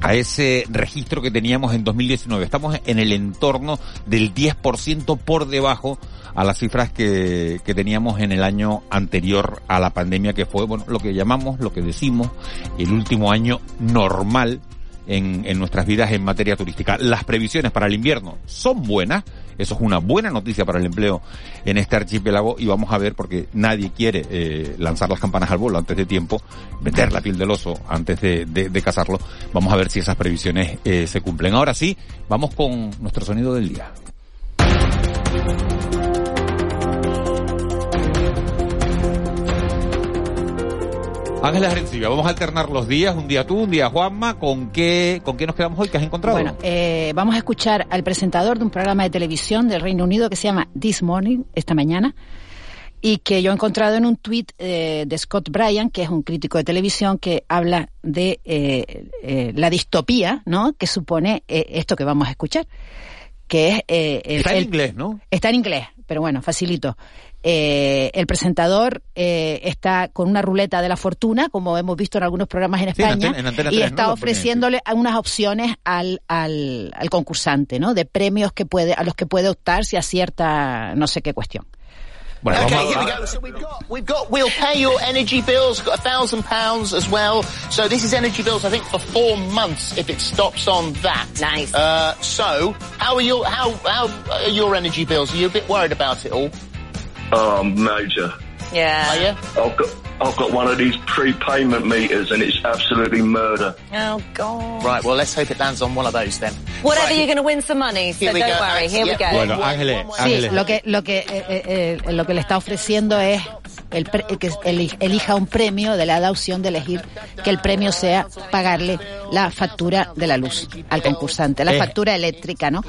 a ese registro que teníamos en 2019. Estamos en el entorno del 10% por debajo a las cifras que, que teníamos en el año anterior a la pandemia, que fue, bueno, lo que llamamos, lo que decimos, el último año normal en, en nuestras vidas en materia turística. Las previsiones para el invierno son buenas, eso es una buena noticia para el empleo en este archipiélago y vamos a ver porque nadie quiere eh, lanzar las campanas al vuelo antes de tiempo, meter la piel del oso antes de, de, de cazarlo. Vamos a ver si esas previsiones eh, se cumplen. Ahora sí, vamos con nuestro sonido del día. Ángeles Arencibia, vamos a alternar los días, un día tú, un día Juanma, ¿con qué, con qué nos quedamos hoy? ¿Qué has encontrado? Bueno, eh, vamos a escuchar al presentador de un programa de televisión del Reino Unido que se llama This Morning, esta mañana, y que yo he encontrado en un tuit eh, de Scott Bryan, que es un crítico de televisión, que habla de eh, eh, la distopía, ¿no?, que supone eh, esto que vamos a escuchar, que es... eh, el- Está en el- inglés, ¿no? Está en inglés, pero bueno, facilito. Eh, el presentador eh, está con una ruleta de la fortuna, como hemos visto en algunos programas en Sí, en España, Antena- en Antena y 3, ¿no? está ponen, ofreciéndole unas opciones al, al, al concursante, ¿no? De premios que puede, a los que puede optar si acierta no sé qué cuestión. Bueno, okay, vamos here we go. So we've got, we've got, we'll pay your energy bills, got a thousand pounds as well. So this is energy bills, I think, for four months if it stops on that. Nice. Uh, so, how are your, how, how are your energy bills? Are you a bit worried about it all? Oh, major. Yeah. Are you? I've got I've got one of these prepayment meters and it's absolutely murder. Oh, God. Right, well, let's hope it lands on one of those then. Whatever, Right. you're going to win some money, so Here we don't go. worry. Here we go. Bueno, Ángeles, Sí, Ángeles. lo que, lo que, eh, eh, eh, lo que le está ofreciendo es el pre- que eli- elija un premio, de la da opción de elegir que el premio sea pagarle la factura de la luz al concursante, la Eh. factura eléctrica, ¿no?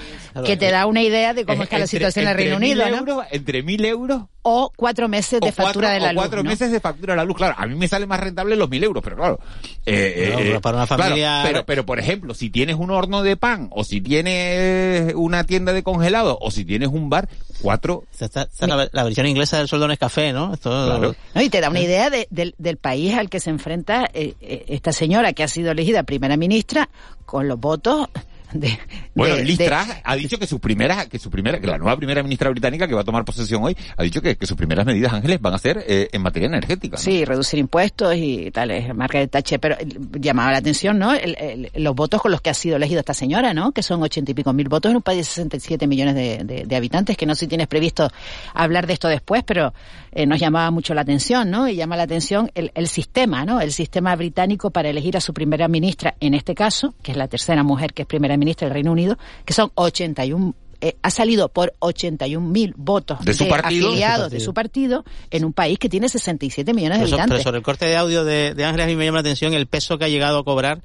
Que te da una idea de cómo Eh, está la situación en el Reino Unido, ¿no? euros, entre mil euros O cuatro meses de o factura cuatro, de la o luz. cuatro ¿no? meses de factura de la luz. Claro, a mí me sale más rentable los mil euros, pero claro. eh, No, eh, pero para una claro, familia- pero, pero, por ejemplo, si tienes un horno de pan, o si tienes una tienda de congelado, o si tienes un bar, cuatro. Esta, esta es la, la versión inglesa del sueldo es café, ¿no? Esto, Claro. ¿no? Y te da una idea de- del- del país al que se enfrenta eh, eh, esta señora que ha sido elegida primera ministra con los votos de... Bueno, de- Liz de- ha dicho que su primera, que su primera, que la nueva primera ministra británica que va a tomar posesión hoy, ha dicho que, que sus primeras medidas, Ángeles, van a ser eh, en materia energética. ¿no? Sí, reducir impuestos y tal, es Margaret Thatcher, pero llamaba la atención, ¿no? El- el- los votos con los que ha sido elegida esta señora, ¿no? Que son ochenta y pico mil votos en un país de 67 millones de, de- de habitantes, que no sé si tienes previsto hablar de esto después, pero eh, nos llamaba mucho la atención, ¿no? Y llama la atención el, el sistema, ¿no? El sistema británico para elegir a su primera ministra, en este caso, que es la tercera mujer que es primera ministra del Reino Unido, que son 81 eh, ha salido por 81 mil votos De su partido. afiliados De de su partido en un país que tiene 67 millones de Pero, so- pero habitantes. sobre el corte de audio de, de Ángeles a mí me llama la atención el peso que ha llegado a cobrar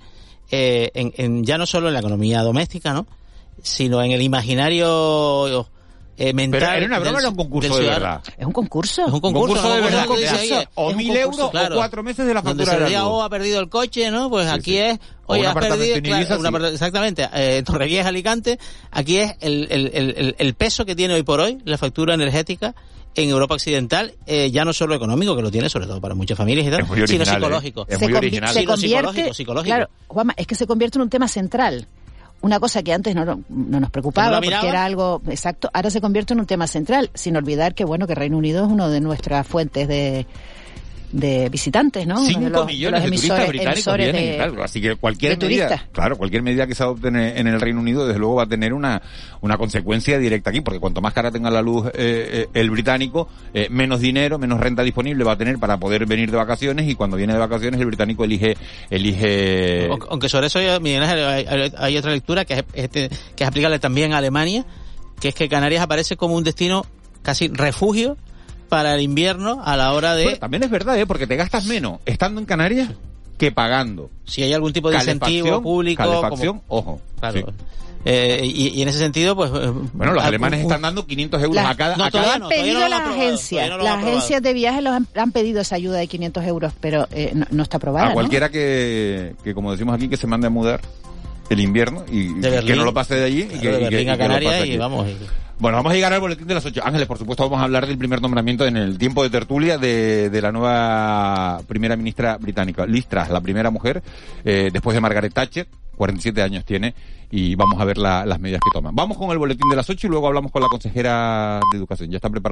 eh, en, en- ya no solo en la economía doméstica, ¿no? sino en el imaginario eh, mental. Pero era una broma, del- era un concurso de verdad. Es un concurso. Es un concurso, concurso de verdad, de ahí, o mil euros o claro. cuatro meses de la Donde factura se de la decía, luz. oh, ha perdido el coche, ¿no? Pues Sí, aquí sí. es, O oye, has perdido, claro, sí. exactamente, eh, Torrevieja, Alicante, aquí es el, el, el, el- el peso que tiene hoy por hoy la factura energética en Europa Occidental, eh, ya no solo económico, que lo tiene sobre todo para muchas familias y tal, Es muy sino original, ¿eh? psicológico. Es se, muy convi- original. se convierte, psicológico, psicológico. claro, Juanma, es que se convierte en un tema central. Una cosa que antes no, no nos preocupaba ¿Que no lo porque era algo exacto, ahora se convierte en un tema central, sin olvidar que bueno que Reino Unido es uno de nuestras fuentes de, de visitantes, ¿no? Uno de 5 los- millones de, los turistas británicos vienen, de- claro, así que cualquier medida, turistas. claro, cualquier medida que se adopte en el, en el Reino Unido, desde luego va a tener una, una consecuencia directa aquí, porque cuanto más cara tenga la luz eh, eh, el británico, eh, menos dinero, menos renta disponible va a tener para poder venir de vacaciones y cuando viene de vacaciones el británico elige, elige, Aunque- sobre eso, Miguel Ángel, hay- hay otra lectura que es, este, que es aplicable también a Alemania, que es que Canarias aparece como un destino casi refugio para el invierno a la hora de... Bueno, también es verdad, ¿eh? porque te gastas menos estando en Canarias que pagando. si hay algún tipo de incentivo Calefacción, público... calefacción, como- ojo. Claro. sí. Eh, y, y en ese sentido, pues... eh, Bueno, los ah, alemanes están dando 500 euros Las- a cada... no, a cada- han pedido no lo han las agencias, no las agencias de viajes los han, han pedido esa ayuda de 500 euros, pero eh, no, no está aprobada. a ¿no? cualquiera que, que, como decimos aquí, que se mande a mudar el invierno y que no lo pase de allí y que, de y que- Berlín y a que Canarias y aquí. vamos... y- Bueno, vamos a llegar al boletín de las 8. Ángeles, por supuesto, vamos a hablar del primer nombramiento en el tiempo de tertulia de, de la nueva primera ministra británica, Liz Truss, la primera mujer, eh, después de Margaret Thatcher, 47 años tiene, y vamos a ver la- las medidas que toman. Vamos con el boletín de las 8 y luego hablamos con la consejera de Educación. ¿Ya están preparados?